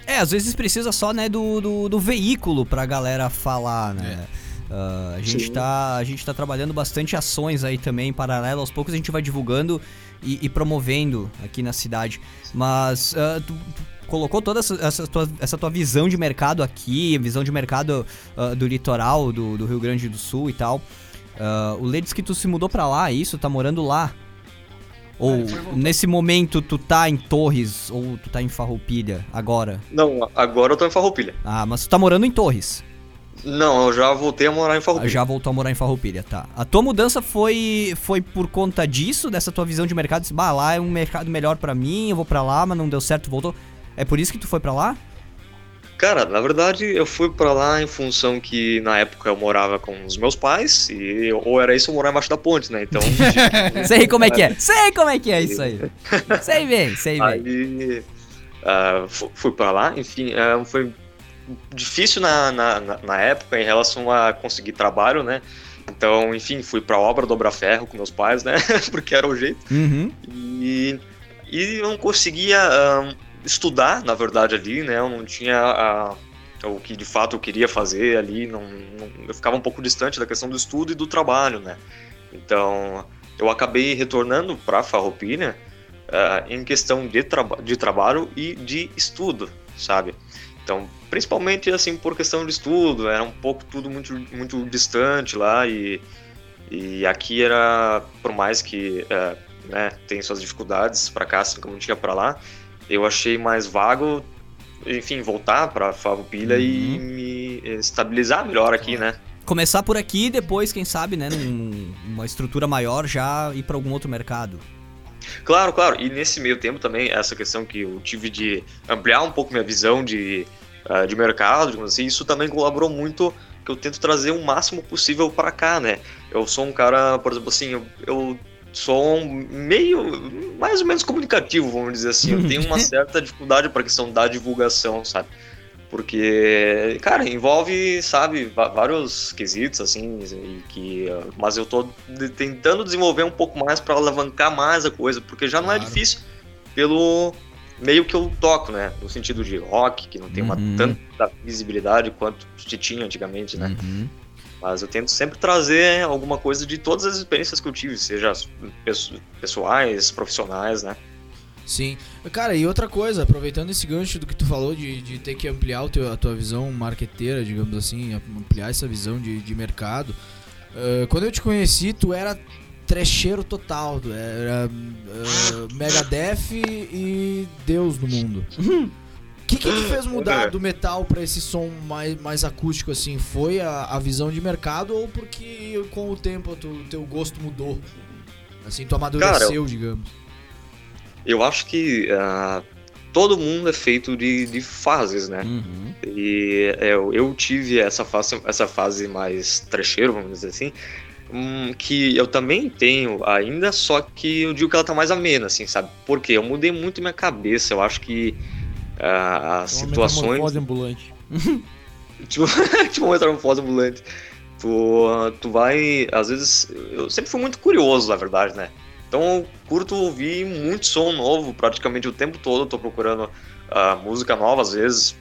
É, às vezes precisa só, né, do, do, do veículo pra galera falar, né? Ah, a, gente Sim. tá, a gente tá trabalhando bastante ações aí também em paralelo. Aos poucos a gente vai divulgando e, e promovendo aqui na cidade. Mas ah, tu, tu colocou toda essa, essa tua, essa tua visão de mercado aqui, visão de mercado ah, do litoral do, do Rio Grande do Sul e tal. O Lê disse que tu se mudou pra lá, é isso? Tá morando lá? Ou nesse momento tu tá em Torres ou tu tá em Farroupilha agora? Não, agora eu tô em Farroupilha. Ah, mas tu tá morando em Torres. Não, eu já voltei a morar em Farroupilha. Já voltou a morar em Farroupilha, tá. A tua mudança foi foi por conta disso, dessa tua visão de mercado? Disse, bah, lá é um mercado melhor pra mim, eu vou pra lá, mas não deu certo, voltou. É por isso que tu foi pra lá? Cara, na verdade eu fui pra lá em função que na época eu morava com os meus pais e ou era isso ou morar embaixo da ponte, né? Então Sei como é que é. Sei como é que é isso aí. Sei bem, sei bem. aí fu- fui pra lá, enfim, ah, foi difícil na, na, na- época em relação a conseguir trabalho, né? Então, enfim, fui pra obra dobrar ferro com meus pais, né? Porque era o jeito. Uhum. E, e eu não conseguia ah, estudar, na verdade, ali, né? Eu não tinha o que de fato eu queria fazer ali. Não, não- eu ficava um pouco distante da questão do estudo e do trabalho, né? Então, eu acabei retornando para Farroupilha ah, em questão de, traba de trabalho e de estudo, sabe? Então, principalmente assim por questão de estudo, era um pouco tudo muito, muito distante lá e, e aqui era, por mais que eh, né, tem suas dificuldades para cá, assim como tinha para lá, eu achei mais vago, enfim, voltar para Farroupilha e me estabilizar melhor aqui, né? Começar por aqui e depois, quem sabe, né, num- numa estrutura maior já ir pra algum outro mercado. Claro, claro. E nesse meio tempo também, essa questão que eu tive de ampliar um pouco minha visão de, ah, de mercado, digamos assim, isso também colaborou muito que eu tento trazer o máximo possível para cá, né? Eu sou um cara, por exemplo, assim, eu, eu sou um meio, mais ou menos comunicativo, vamos dizer assim. Eu tenho uma certa dificuldade para a questão da divulgação, sabe? Porque, cara, envolve, sabe, vários quesitos, assim, e que... Mas eu tô tentando desenvolver um pouco mais para alavancar mais a coisa, porque já não é Claro. difícil pelo meio que eu toco, né? No sentido de rock, que não tem uma Uhum. tanta visibilidade quanto se tinha antigamente, né? Uhum. Mas eu tento sempre trazer alguma coisa de todas as experiências que eu tive, seja pesso- pessoais, profissionais, né? Sim. Cara, e outra coisa, aproveitando esse gancho do que tu falou de, de ter que ampliar teu, a tua visão marqueteira, digamos assim, ampliar essa visão de, de mercado. eh, quando eu te conheci, tu era trecheiro total, tu era eh, Megadeth e Deus do mundo. O que, que te fez mudar do metal pra esse som mais, mais acústico assim? Foi a, a visão de mercado ou porque com o tempo o teu gosto mudou? Assim, tu amadureceu, digamos. Eu acho que ah, todo mundo é feito de, de fases, né? Uhum. E é, eu, eu tive essa fase, essa fase mais trecheiro, vamos dizer assim, hum, que eu também tenho ainda, só que eu digo que ela tá mais amena, assim, sabe? Porque eu mudei muito minha cabeça, eu acho que ah, as É uma situações... ambulante. tipo, tipo uma metamorfose ambulante. Tu, tu vai, às vezes, eu sempre fui muito curioso, na verdade, né? Então eu curto ouvir muito som novo, praticamente o tempo todo eu tô procurando ah, música nova, às vezes,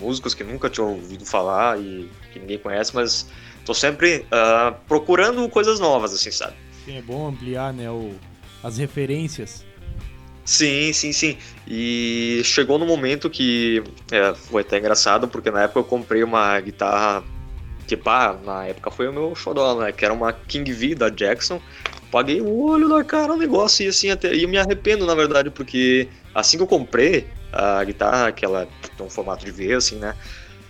músicos que nunca tinha ouvido falar e que ninguém conhece, mas tô sempre ah, procurando coisas novas, assim, sabe? Sim, é bom ampliar, né, o, as referências. Sim, sim, sim. E chegou no momento que é, foi até engraçado, porque na época eu comprei uma guitarra que, pá, na época foi o meu xodó, né? Que era uma King V da Jackson. Paguei o olho na cara o negócio e assim, até. E eu me arrependo, na verdade, porque assim que eu comprei a guitarra, que ela tem um formato de V, assim, né?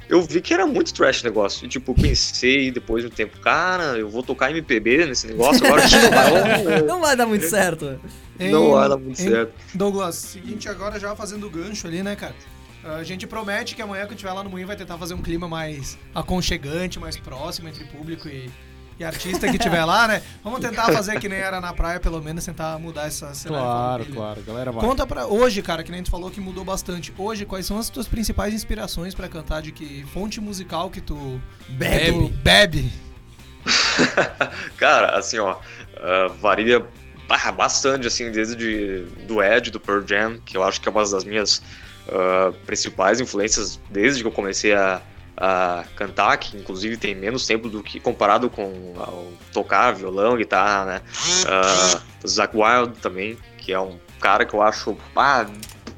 Eu vi que era muito trash o negócio. E, tipo, pensei depois de um tempo, cara, eu vou tocar MPB nesse negócio agora. que não vai- Não vai dar muito certo. não vai dar muito Hein, certo. Douglas, seguinte, agora já fazendo o gancho ali, né, cara? A gente promete que amanhã, quando estiver lá no Moinho, vai tentar fazer um clima mais aconchegante, mais próximo entre público e, e artista que estiver lá, né? Vamos tentar fazer que nem era na praia, pelo menos, tentar mudar essa cena. Claro, claro, galera vai. Conta pra hoje, cara, que nem tu falou que mudou bastante. Hoje, quais são as tuas principais inspirações pra cantar? De que fonte musical que tu Bebe. bebe? Cara, assim, ó, ah, varia bastante, assim, desde de, do Ed, do Pearl Jam, que eu acho que é uma das minhas ah, principais influências desde que eu comecei a, a cantar, que inclusive tem menos tempo do que comparado com ao tocar violão, guitarra, né? Ah, Zac Wild também, que é um cara que eu acho ah,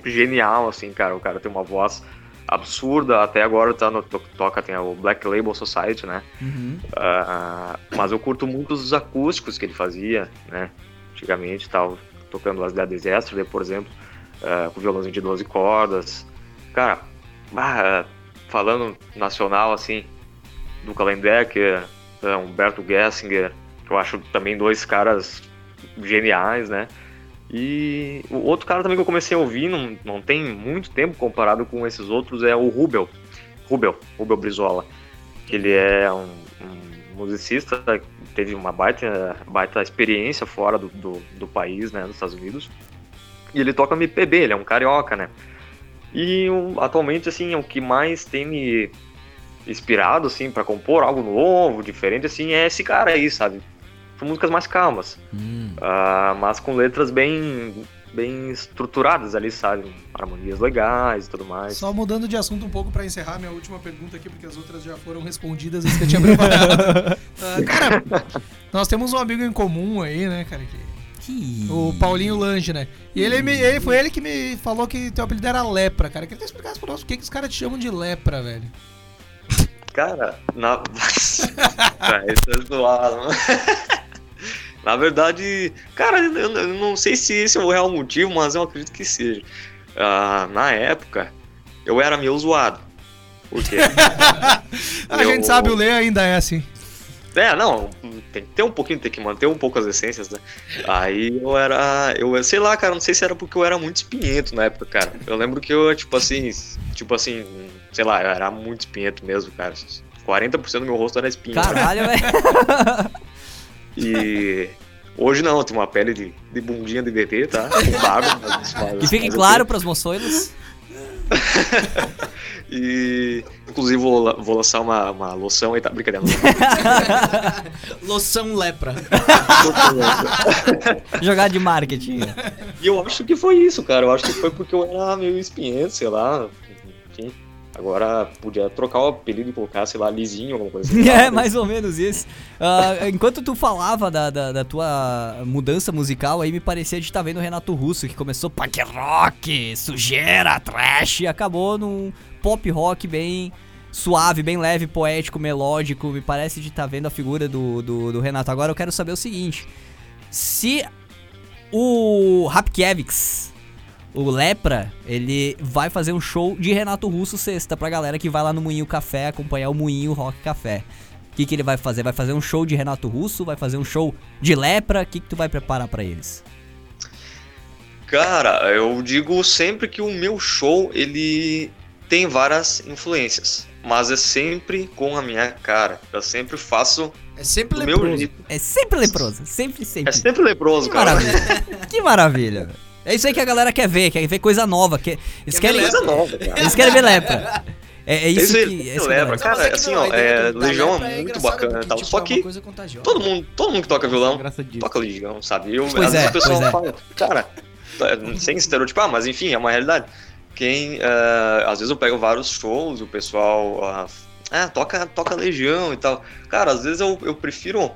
genial, assim, cara. O cara tem uma voz absurda, até agora tá no to- toca tem o Black Label Society, né? Uhum. Ah, mas eu curto muito os acústicos que ele fazia, né? Antigamente, tal, tocando as Dead Yesterday, por exemplo, ah, com violãozinho de 12 cordas. Cara, ah, falando nacional, assim, do Kalendecker, ah, Humberto Gessinger, que eu acho também dois caras geniais, né? E o outro cara também que eu comecei a ouvir, não, não tem muito tempo comparado com esses outros, é o Rubel. Rubel, Rubel Brizola. Que ele é um, um musicista, teve uma baita, baita experiência fora do, do, do país, né, nos Estados Unidos. E ele toca MPB, ele é um carioca, né? E o- atualmente, assim, é o que mais tem me inspirado, assim, para compor algo novo, diferente, assim, é esse cara aí, sabe? São músicas mais calmas. Hum. Ah, mas com letras bem bem estruturadas ali, sabe? Harmonias legais e tudo mais. Só mudando de assunto um pouco pra encerrar minha última pergunta aqui, porque as outras já foram respondidas, as que eu tinha preparado. Ah, cara, nós temos um amigo em comum aí, né, cara? Que, Que... o Paulinho Lange, né? E ele, me, ele foi ele que me falou que teu apelido era lepra, cara. Queria que tu explicasse pra nós por que, que os caras te chamam de lepra, velho. Cara, na. Ah, esse é zoado, mano. Na verdade, cara, eu, eu não sei se esse é o real motivo, mas eu acredito que seja. Ah, na época, eu era meio zoado. Por quê? A Eu- gente sabe, o Lê ainda é assim. É, não, tem que ter um pouquinho, tem que manter um pouco as essências, né? Aí eu era, eu sei lá, cara, não sei se era porque eu era muito espinhento na época, cara. Eu lembro que eu, tipo assim, tipo assim, sei lá, eu era muito espinhento mesmo, cara. 40% do meu rosto era espinho. Caralho, velho. E hoje não, tem uma pele de, de bundinha de bebê, tá? Com barba. mas- mas- Que fique claro pras moçoilas. E inclusive vou, vou lançar uma, uma loção aí, tá? Brincadeira. Loção lepra. Jogar de marketing. E eu acho que foi isso, cara. Eu acho que foi porque eu era meio espinhento, sei lá. Enfim. Agora podia trocar o apelido e colocar, sei lá, lisinho, alguma coisa assim. É, mais ou menos isso. Ah, enquanto tu falava da, da, da tua mudança musical, aí me parecia de estar vendo o Renato Russo, que começou punk rock, sujeira, trash, e acabou num pop rock bem suave, bem leve, poético, melódico. Me parece de estar vendo a figura do, do, do Renato. Agora eu quero saber o seguinte: se o Rapkiewicz, o Lepra, ele vai fazer um show de Renato Russo sexta pra galera que vai lá no Moinho Café acompanhar o Moinho Rock Café. O que, que ele vai fazer? Vai fazer um show de Renato Russo? Vai fazer um show de Lepra? O que, que tu vai preparar pra eles? Cara, eu digo sempre que o meu show, ele tem várias influências. Mas é sempre com a minha cara. Eu sempre faço É sempre meu leproso. jeito. É sempre leproso, sempre, sempre. É sempre leproso, Que cara. maravilha. que maravilha. É isso aí que a galera quer ver, quer ver coisa nova. Quer... Eles, Quer ver querem... Coisa nova, cara. Eles querem ver lepra. É, é isso Esse que. é isso que cara, é assim, ó, é, da Legião é muito bacana e tal. tipo, Só é que todo mundo, todo mundo que toca violão toca Legião, sabe? Eu, Pois às é, vezes o pessoal pois é. fala, cara, sem estereotipar, mas enfim, é uma realidade. Quem, eh, às vezes eu pego vários shows, o pessoal, ah, ah, toca, toca Legião e tal. Cara, às vezes eu, eu prefiro,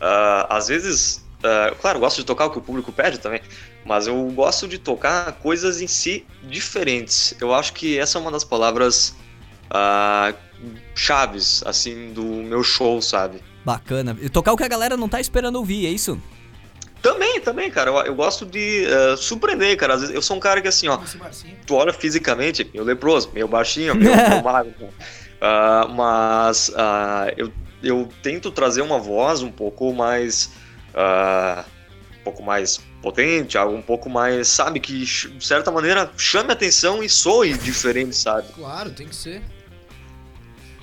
ah, às vezes, ah, claro, eu gosto de tocar o que o público pede também, mas eu gosto de tocar coisas em si diferentes. Eu acho que essa é uma das palavras ah, chaves, assim, do meu show, sabe? Bacana. E tocar o que a galera não tá esperando ouvir, é isso? Também, também, cara. Eu, eu gosto de eh, surpreender, cara. Às vezes eu sou um cara que assim, ó, Marcinho. tu olha fisicamente, meio leproso, meio baixinho, meio, meio magro. cara. Ah, mas eu, eu tento trazer uma voz um pouco mais. Ah, um pouco mais potente, algo um pouco mais, sabe, que de certa maneira chame atenção e soe diferente, sabe? Claro, tem que ser.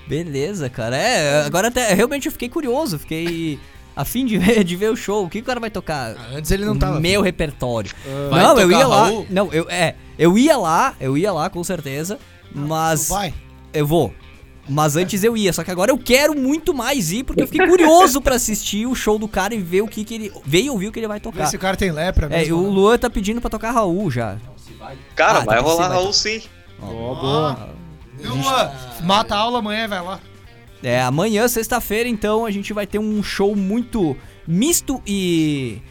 Beleza, cara. É, agora até realmente eu fiquei curioso, fiquei a fim de ver, de ver o show. O que o cara vai tocar? Ah, antes ele não tava. Meu repertório. Vai não, eu ia lá. Raul? Não, eu é, eu ia lá, eu ia lá com certeza, mas Tu vai. eu vou. Mas antes eu ia, só que agora eu quero muito mais ir, porque eu fiquei curioso pra assistir o show do cara e ver o que, que ele. Ver e ouvir o que ele vai tocar. Esse cara tem lepra É, mesmo. o né? Luan tá pedindo pra tocar Raul já. Cara, Ah, vai tá por rolar Raul sim. Ó, boa. Luan, mata a aula amanhã, vai lá. É, amanhã, sexta-feira, então, a gente vai ter um show muito misto e.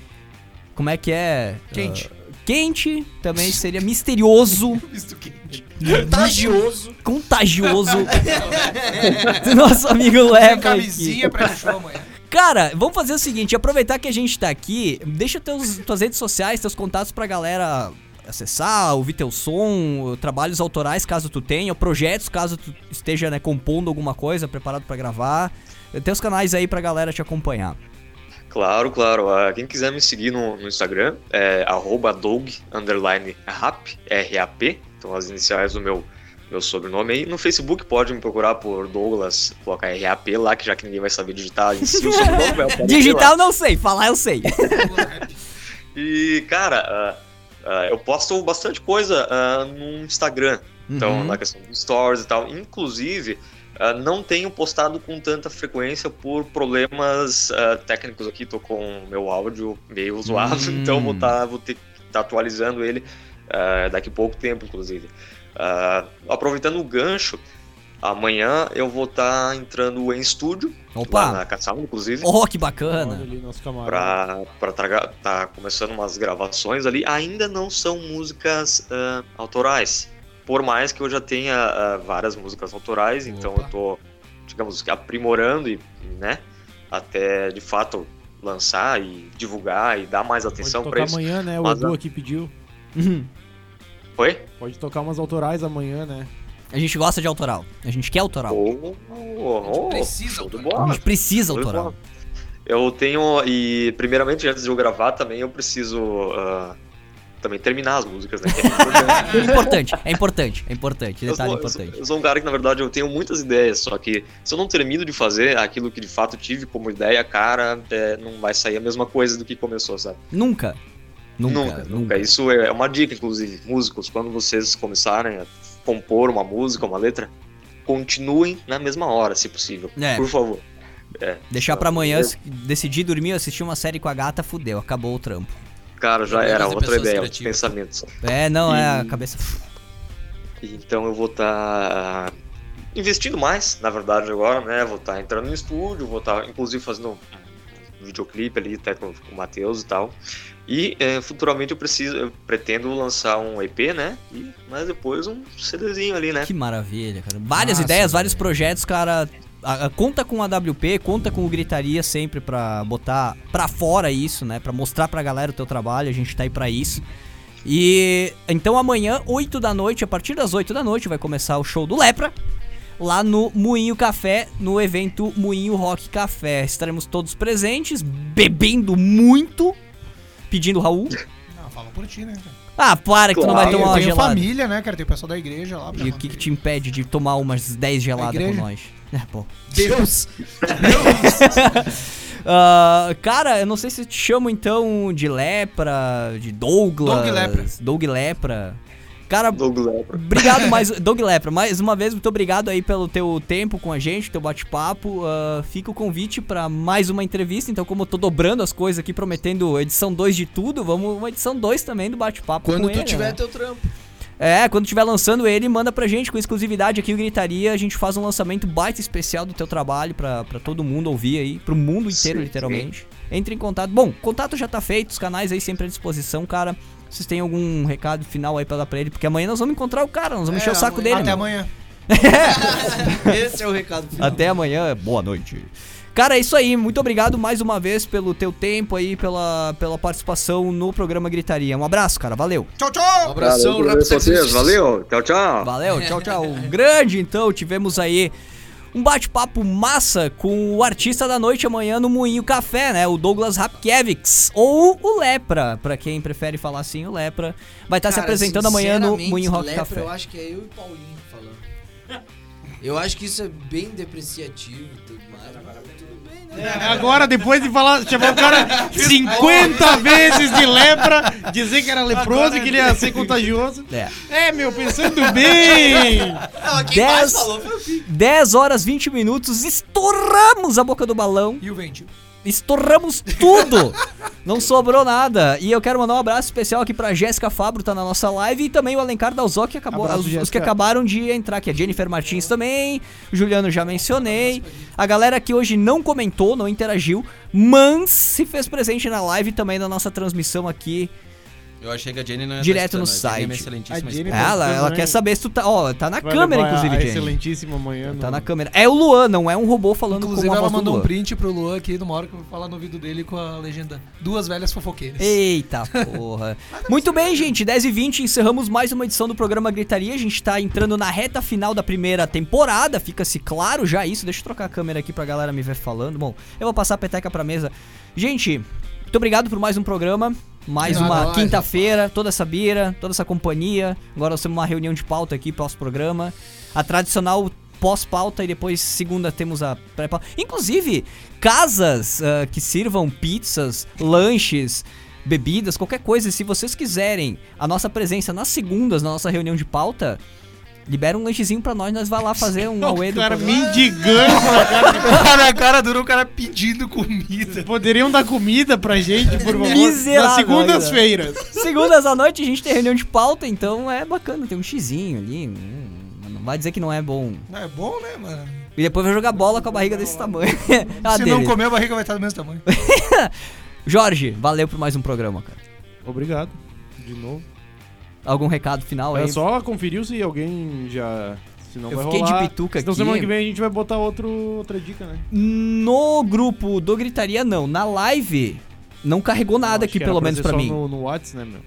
Como é que é? Quente. Ah, quente, também seria misterioso. Contagioso. Contagioso. do nosso amigo Tem aqui. camisinha pra amanhã. Cara, vamos fazer o seguinte, aproveitar que a gente tá aqui, deixa teus, tuas redes sociais, teus contatos pra galera acessar, ouvir teu som, trabalhos autorais caso tu tenha, projetos caso tu esteja né, compondo alguma coisa, preparado pra gravar. Teus canais aí pra galera te acompanhar. Claro, claro. Ah, quem quiser me seguir no, no Instagram é underline rap, então as iniciais do meu, meu sobrenome aí. No Facebook pode me procurar por Douglas, colocar R-A-P lá, que já que ninguém vai saber digitar em si o sobrenome. Digital não sei, falar eu sei. E, cara, ah, ah, eu posto bastante coisa ah, no Instagram. Então, Uhum. na questão dos stories e tal. Inclusive, ah, não tenho postado com tanta frequência por problemas ah, técnicos aqui. Tô com o meu áudio meio zoado, Hum. então vou, tá, vou ter que estar atualizando ele ah, daqui a pouco tempo, inclusive. Aproveitando o gancho, amanhã eu vou estar entrando em estúdio, lá Opa! na Caçamba, incluve. Oh, que bacana. Pra, pra traga- tá começando umas gravações ali, ainda não são músicas autorais. Por mais que eu já tenha ah, várias músicas autorais, então Opa. eu tô, digamos, que aprimorando e, né, até de fato lançar e divulgar e dar mais atenção pra tocar isso. amanhã, né? O Mas Edu a- aqui pediu. Uhum. Foi? Pode tocar umas autorais amanhã, né? A gente gosta de autoral. A gente quer autoral. Oh, oh, oh, precisa show de autoral. A gente precisa autoral. Eu tenho, e primeiramente antes de eu gravar também, eu preciso ah, também terminar as músicas, né? é importante. É importante, é importante, é importante. Eu Detalhe sou, eu, sou, importante. eu sou um cara que, na verdade, eu tenho muitas ideias, só que se eu não termino de fazer aquilo que de fato tive como ideia, cara, é, não vai sair a mesma coisa do que começou, sabe? Nunca. Nunca, nunca, nunca. Isso é uma dica, inclusive, músicos, quando vocês começarem a compor uma música, uma letra, continuem na mesma hora, se possível. É. Por favor. É. Deixar pra amanhã, se decidir dormir, assistir uma série com a gata, fudeu, acabou o trampo. Cara, já era outra ideia, outros pensamentos. É, não, é a E- cabeça. Então eu vou estar investindo mais, na verdade, agora, né? Vou estar entrando no estúdio, vou estar, inclusive, fazendo um videoclipe ali, até com, com o Matheus e tal. E é, futuramente eu preciso, eu pretendo lançar um EP, né? E, mas depois um CDzinho ali, né? Que maravilha, cara. Várias Nossa, ideias, vários velho. projetos, cara. A- a- conta com a WP, conta com o Gritaria sempre pra botar pra fora isso, né? Pra mostrar pra galera o teu trabalho, a gente tá aí pra isso. E então amanhã, 8 da noite, a partir das 8 da noite, vai começar o show do Lepra. Lá no Moinho Café, no evento Moinho Rock Café. Estaremos todos presentes, bebendo muito, pedindo Raul. Não, fala por ti, né? Ah, para que tu não vai Claro, tomar eu uma tenho gelada. família, né, cara? Tem o pessoal da igreja lá. E o que, que te impede de tomar umas 10 geladas com nós? É, pô. Deus! Ah, cara, eu não sei se te chamo então de Lepra, de Douglas. Doug Lepra. Doug Lepra. Cara, Doug Lepra. obrigado mais. Doug Lepra, mais uma vez, muito obrigado aí pelo teu tempo com a gente, teu bate-papo. Ah, fica o convite pra mais uma entrevista. Então, como eu tô dobrando as coisas aqui, prometendo edição 2 de tudo, vamos uma edição 2 também do bate-papo. Quando com tu ele, tiver né? teu trampo. É, quando tiver lançando ele, manda pra gente com exclusividade aqui o Gritaria. A gente faz um lançamento baita especial do teu trabalho pra, pra todo mundo ouvir aí, pro mundo inteiro, Sim, literalmente. Entre em contato. Bom, contato já tá feito, os canais aí sempre à disposição, cara. Vocês têm algum recado final aí pra dar pra ele? Porque amanhã nós vamos encontrar o cara, nós vamos encher o saco dele. Até meu. amanhã. Esse é o recado final. Até amanhã, boa noite. Cara, é isso aí. Muito obrigado mais uma vez pelo teu tempo aí, pela, pela participação no programa Gritaria. Um abraço, cara. Valeu. Tchau, tchau! Um abração, Valeu, Rap vocês. Valeu, tchau, tchau. Valeu, tchau, tchau. Grande, então, tivemos aí um bate-papo massa com o artista da noite amanhã no Moinho Café, né? O Douglas Rapkiewicz, ou o Lepra, pra quem prefere falar assim, o Lepra. Vai estar se Cara, apresentando amanhã no Moinho Rock Lepra, Café. Eu acho que é eu e o Paulinho falando. Eu acho que isso é bem depreciativo e tudo mais. Agora, depois de falar, chamar o cara 50 vezes de lepra, dizer que era leproso e que ele ia ser contagioso. É. É, meu, pensando bem. Não, quem mais 10, falou foi o Pico. 10 horas 20 minutos, estouramos a boca do balão. E o ventil. Estouramos tudo! Não sobrou nada. E eu quero mandar um abraço especial aqui pra Jéssica Fabro, tá na nossa live, e também o Alencar Dalzó, que acabou. Abraço, Os, os que acabaram de entrar aqui. A Jennifer Martins também. O Juliano já mencionei. A galera que hoje não comentou, não interagiu, mas se fez presente na live também na nossa transmissão aqui. Eu achei que a Jenny não ia Direto no escutando, a Jenny é site. A tá ela ela quer saber se tu tá. Ó, tá na Vai câmera, levar inclusive, a Jenny. Excelentíssima manhã. Tá na câmera. É o Luan, não é um robô falando Inclusive, com a ela voz do mandou um Luan. print pro Luan aqui numa hora que eu vou falar no ouvido dele com a legenda Duas velhas fofoqueiras. Eita porra. Muito bem, gente. 10 e 20 encerramos mais uma edição do programa Gritaria. A gente tá entrando na reta final da primeira temporada. Fica-se claro já isso. Deixa eu trocar a câmera aqui pra galera me ver falando. Bom, eu vou passar a peteca pra mesa. Gente, muito obrigado por mais um programa. Mais É uma quinta-feira, toda essa bira, toda essa companhia. Agora nós temos uma reunião de pauta aqui pós-programa. A tradicional pós-pauta e depois segunda temos a pré-pauta. Inclusive, casas ah, que sirvam pizzas, lanches, bebidas, qualquer coisa. Se vocês quiserem a nossa presença nas segundas, na nossa reunião de pauta, libera um lanchezinho pra nós, nós vai lá fazer um O do cara programa. mendigando na cara Cara, a cara dura o cara pedindo comida. Poderiam dar comida pra gente, por favor? Miserável, Nas segundas-feiras. Segundas à noite a gente tem reunião de pauta, então é bacana, tem um xizinho ali. Não vai dizer que não é bom. Não, é bom, né, mano? E depois vai jogar bola com a barriga desse tamanho. a Se não comer, a barriga vai estar do mesmo tamanho. Jorge, valeu por mais um programa, cara. Obrigado. De novo. Algum recado final É aí? só conferir se alguém já. Se não Eu vai fiquei de rolar. pituca Senão aqui. semana que vem a gente vai botar outro, outra dica, né? No grupo do Gritaria, não. Na live, não carregou nada aqui, pelo menos pra mim. No, no Whats, né, meu?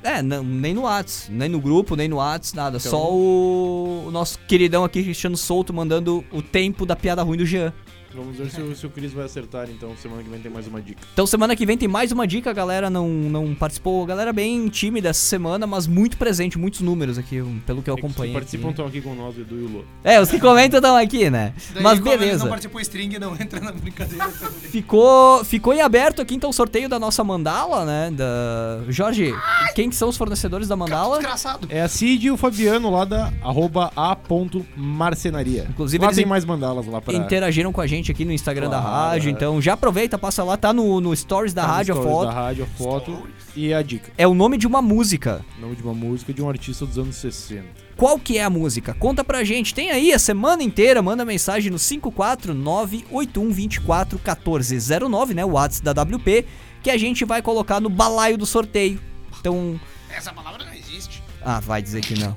É, não, nem no Whats, nem no grupo, nem no Whats, nada. Então- Só o, o nosso queridão aqui, Cristiano Souto, mandando o tempo da piada ruim do Jean. Vamos ver se, o- se o Cris vai acertar, então. Semana que vem tem mais uma dica. Então semana que vem tem mais uma dica, a galera não, não participou. A galera bem tímida essa semana, mas muito presente, muitos números aqui, pelo que eu É que os que acompanhei. participam aqui. estão aqui com nós, o Edu e o Lô. É, os que comentam estão aqui, né? Daí, mas beleza. não participou string, não entra na brincadeira também. Ficou, ficou em aberto aqui então o sorteio da nossa mandala, né? Da... Jorge, quem que são os fornecedores da mandala? É a Cid e o Fabiano lá da arroba a.marcenaria. Inclusive, lá eles tem mais mandalas lá pra... Interagiram com a gente aqui no Instagram da Claro, rádio, é. então já aproveita, passa lá, tá no, no stories da Tá no rádio a stories foto. Da rádio, a foto e a dica. É o nome de uma música. Nome de uma música de um artista dos anos 60. Qual que é a música? Conta pra gente. Tem aí a semana inteira, manda mensagem no 54981241409, né? O WhatsApp da WP, que a gente vai colocar no balaio do sorteio. Então, Essa palavra não existe. ah, vai dizer que não.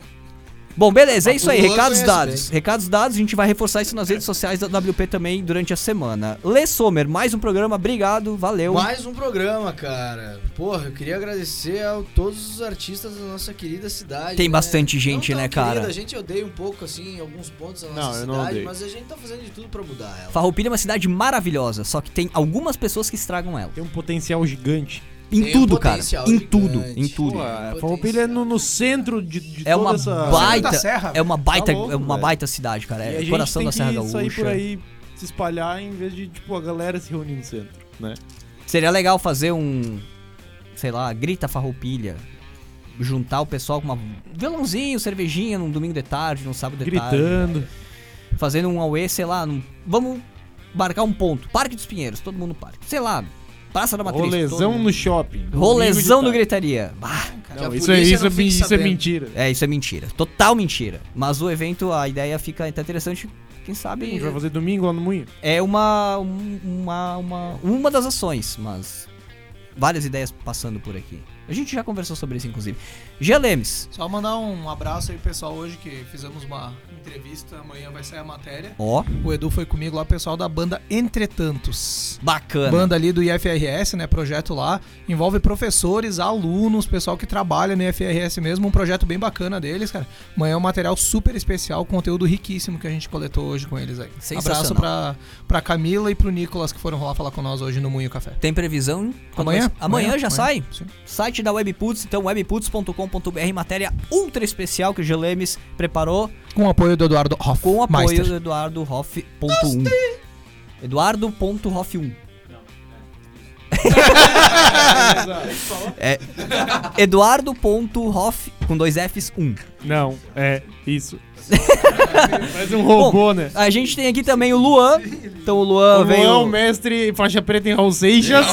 Bom, beleza, é isso aí. Recados dados. Recados dados, a gente vai reforçar isso nas redes sociais da WP também durante a semana. Lê Sommer, mais um programa, obrigado, valeu. Mais um programa, cara. Porra, eu queria agradecer a todos os artistas da nossa querida cidade. Tem né? bastante gente, Não tão né, cara? Querida, a gente odeia um pouco, assim, em alguns pontos da Não, nossa eu não cidade, odeio. mas a gente tá fazendo de tudo pra mudar ela. Farroupilha é uma cidade maravilhosa, só que tem algumas pessoas que estragam ela. Tem um potencial gigante. Em Tem um tudo, cara. Em gigante. tudo, em tudo. Pô, a Potencial. Farroupilha é no, no centro de, de É toda uma essa... baita, da Serra, é uma baita, louco, é uma velho. baita cidade, cara. E É gente coração da Serra que sair Gaúcha. por aí, se espalhar, em vez de, tipo, a galera se reunir no centro, né? Seria legal fazer um, sei lá, grita farroupilha. Juntar o pessoal com uma violãozinho, cervejinha num domingo de tarde, num sábado de tarde. Gritando. Fazendo um auê, sei lá, num- vamos marcar um ponto. Parque dos Pinheiros, todo mundo no parque. Sei lá, Praça da Matriz. Rolezão no shopping. Rolezão no gritaria. Bah, a Não, isso, é, isso, não é, isso é mentira. é, isso é mentira. Total mentira. Mas o evento, a ideia fica até interessante. Quem A sabe gente vai fazer domingo lá no Moinho. é uma, um- uma, uma, uma das ações, mas várias ideias passando por aqui. A gente já conversou sobre isso, inclusive. Gia Lemes, Só mandar um abraço aí, pessoal, hoje que fizemos uma entrevista. Amanhã vai sair a matéria. ó, O Edu foi comigo lá, pessoal da banda Entretantos. bacana. Banda ali do IFRS, né? Projeto lá. Envolve professores, alunos, pessoal que trabalha no IFRS mesmo. Um projeto bem bacana deles, cara. Amanhã é um material super especial, conteúdo riquíssimo que a gente coletou hoje com eles aí. Abraço pra, pra Camila e pro Nicolas que foram lá falar com nós hoje no Moinho Café. Tem previsão? Amanhã? Amanhã, Amanhã, já amanhã. sai? Sim. Site site da Webputs, então webputs.com.br, matéria ultra especial que o Gelemes preparou Com o apoio do Eduardo Hoff. com o apoio Meister. do Eduardo Hoff.1. Eduardo.hoff1. é Eduardo.hoff com dois Fs 1. Não, é isso. Faz um robô, né? A gente tem aqui também o Luan. Então o Luan O veio. Luan, o mestre faixa preta em Raul Seixas.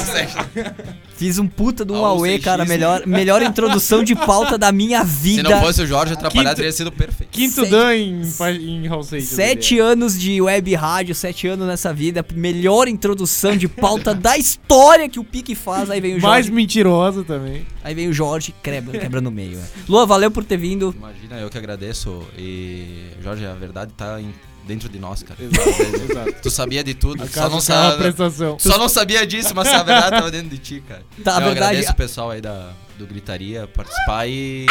Fiz um puta um Ah, Huawei, cara. Melhor, melhor introdução de pauta da minha Se vida. não fosse o Jorge atrapalhar, Quinto- teria sido perfeito. Quinto Sete- Dan em, em Seixas. Sete anos de web rádio, sete anos nessa vida. Melhor introdução de pauta da história que o Pique faz. Aí vem o Mais Jorge. mentirosa também. Aí vem o Jorge, quebra, quebra no meio. né? Luan, valeu por ter vindo. Imagina, eu que agradeço. E, Jorge, a verdade tá em- dentro de nós, cara. Exato, exato. Tu sabia de tudo, só não, caiu a sabe, prestação. só não sabia disso, mas a verdade tava dentro de ti, cara. Tá, a eu verdade- agradeço o pessoal aí da, do Gritaria participar e...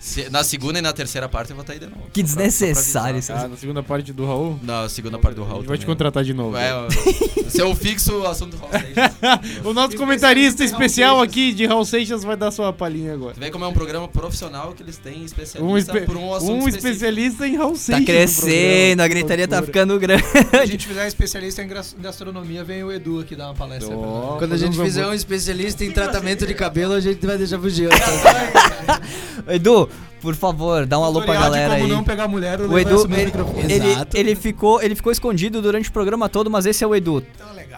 se- na segunda e na terceira parte eu vou estar aí de novo. Que desnecessário isso. Ah, na segunda parte do Raul? Na segunda parte do A Raul gente vai te contratar de novo. É, o- seu fixo assunto do Raul Seixas. O nosso comentarista especial aqui de Raul Seixas vai dar sua palhinha agora. Tu vê como é um programa profissional que eles têm especialista Um, espe- por um assunto um específico. especialista em Raul Seixas. Tá crescendo, a gritaria tá ficando grande. Se a gente fizer especialista em gas- gastronomia, vem o Edu aqui dar uma palestra. Ó, Quando a gente fizer um especialista em tratamento de cabelo, a gente vai deixar fugir. Edu, por favor, dá um alô pra galera como aí. não pegar mulher, O Edu, ele, ele, ele, ele ficou, ele ficou escondido durante o programa todo, mas esse é o Edu.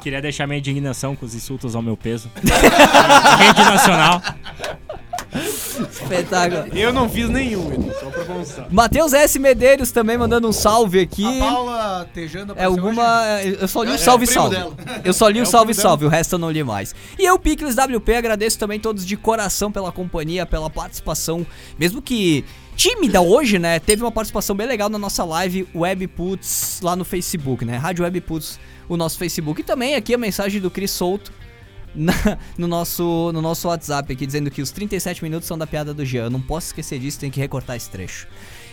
Queria deixar minha indignação com os insultos ao meu peso. Rede nacional. Espetáculo. Eu não fiz nenhum, Edu, só pra constar. Matheus S. Medeiros também mandando um salve aqui. A Paula Tejanda É alguma. Eu só li o É, salve, é salve. dela. Eu só li É o o salve, salve. O resto eu não li mais. E eu, Picles WP, agradeço também todos de coração pela companhia, pela participação. Mesmo que tímida hoje, né? Teve uma participação bem legal na nossa live Webputs lá no Facebook, né? Rádio Webputs, o nosso Facebook. E também aqui a mensagem do Cris Souto. Na- no, nosso, no nosso WhatsApp aqui, dizendo que os 37 minutos são da piada do Jean. Eu não posso esquecer disso, tem que recortar esse trecho.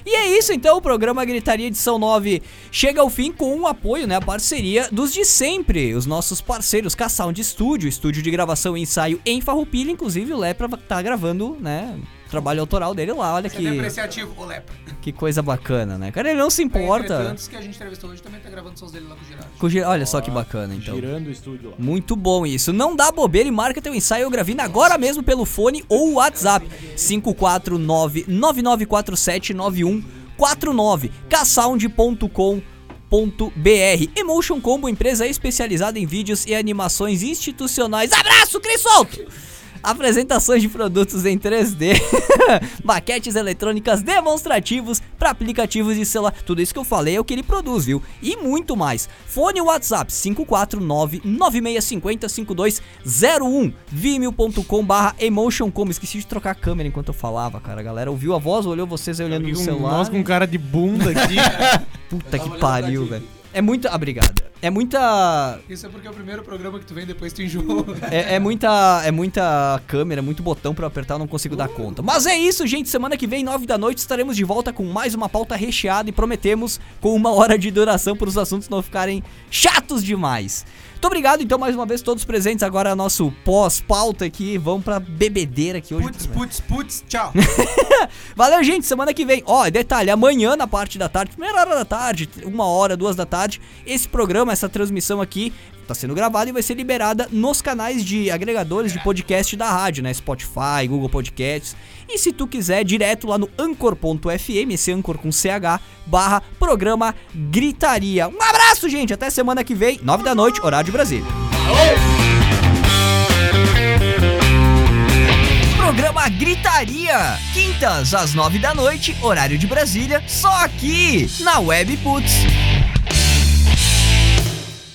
E é isso então, o programa Gritaria Edição 9 chega ao fim com o apoio, né, a parceria dos de sempre, os nossos parceiros K-Sound Studio, estúdio de gravação e ensaio em Farroupilha, inclusive o Lepra tá gravando, né, trabalho autoral dele lá, olha Você é que, depreciativo, o Lepra. que coisa bacana, né, cara, ele não se importa, Entretantos que a gente entrevistou hoje também tá gravando sons dele lá com o Girardi. com o Gi- olha só que bacana então. Girando o estúdio lá. Muito bom isso. Não dá bobeira e marca teu ensaio gravina agora mesmo pelo fone ou WhatsApp 549-9947-9149 ksound.com.br Emotion Combo, empresa especializada em vídeos e animações institucionais. Abraço, Cris Solto! Apresentações de produtos em 3D, maquetes eletrônicas demonstrativos para aplicativos de celular. Tudo isso que eu falei é o que ele produz, viu? E muito mais. Fone WhatsApp 549-9650-5201, vimeo.com/barra emotioncom. Esqueci de trocar a câmera enquanto eu falava, cara. A galera ouviu a voz, olhou vocês aí olhando no com celular. Nós com cara de bunda aqui. Puta que pariu, velho. É muita. Ah, obrigado. É muita. Isso é porque é o primeiro programa que tu vem depois tu enjoa. É, é muita, é muita câmera, muito botão pra eu apertar, eu não consigo dar conta. Mas é isso, gente. Semana que vem, 9 da noite, estaremos de volta com mais uma pauta recheada e prometemos com uma hora de duração para os assuntos não ficarem chatos demais. Muito obrigado, então, mais uma vez, todos presentes. Agora, nosso pós-pauta aqui. Vamos pra bebedeira aqui hoje. Putz, putz, putz, tchau. Valeu, gente. Semana que vem. Ó, detalhe, amanhã na parte da tarde, primeira hora da tarde, uma hora, duas da tarde, esse programa, essa transmissão aqui tá sendo gravada e vai ser liberada nos canais de agregadores de podcast da rádio, né? Spotify, Google Podcasts. E se tu quiser, direto lá no anchor.fm, esse anchor com CH, barra programa Gritaria. Um abraço, gente. Até semana que vem, nove da noite, horário de Brasília. Programa Gritaria, quintas às nove da noite, horário de Brasília, só aqui na Web Putz.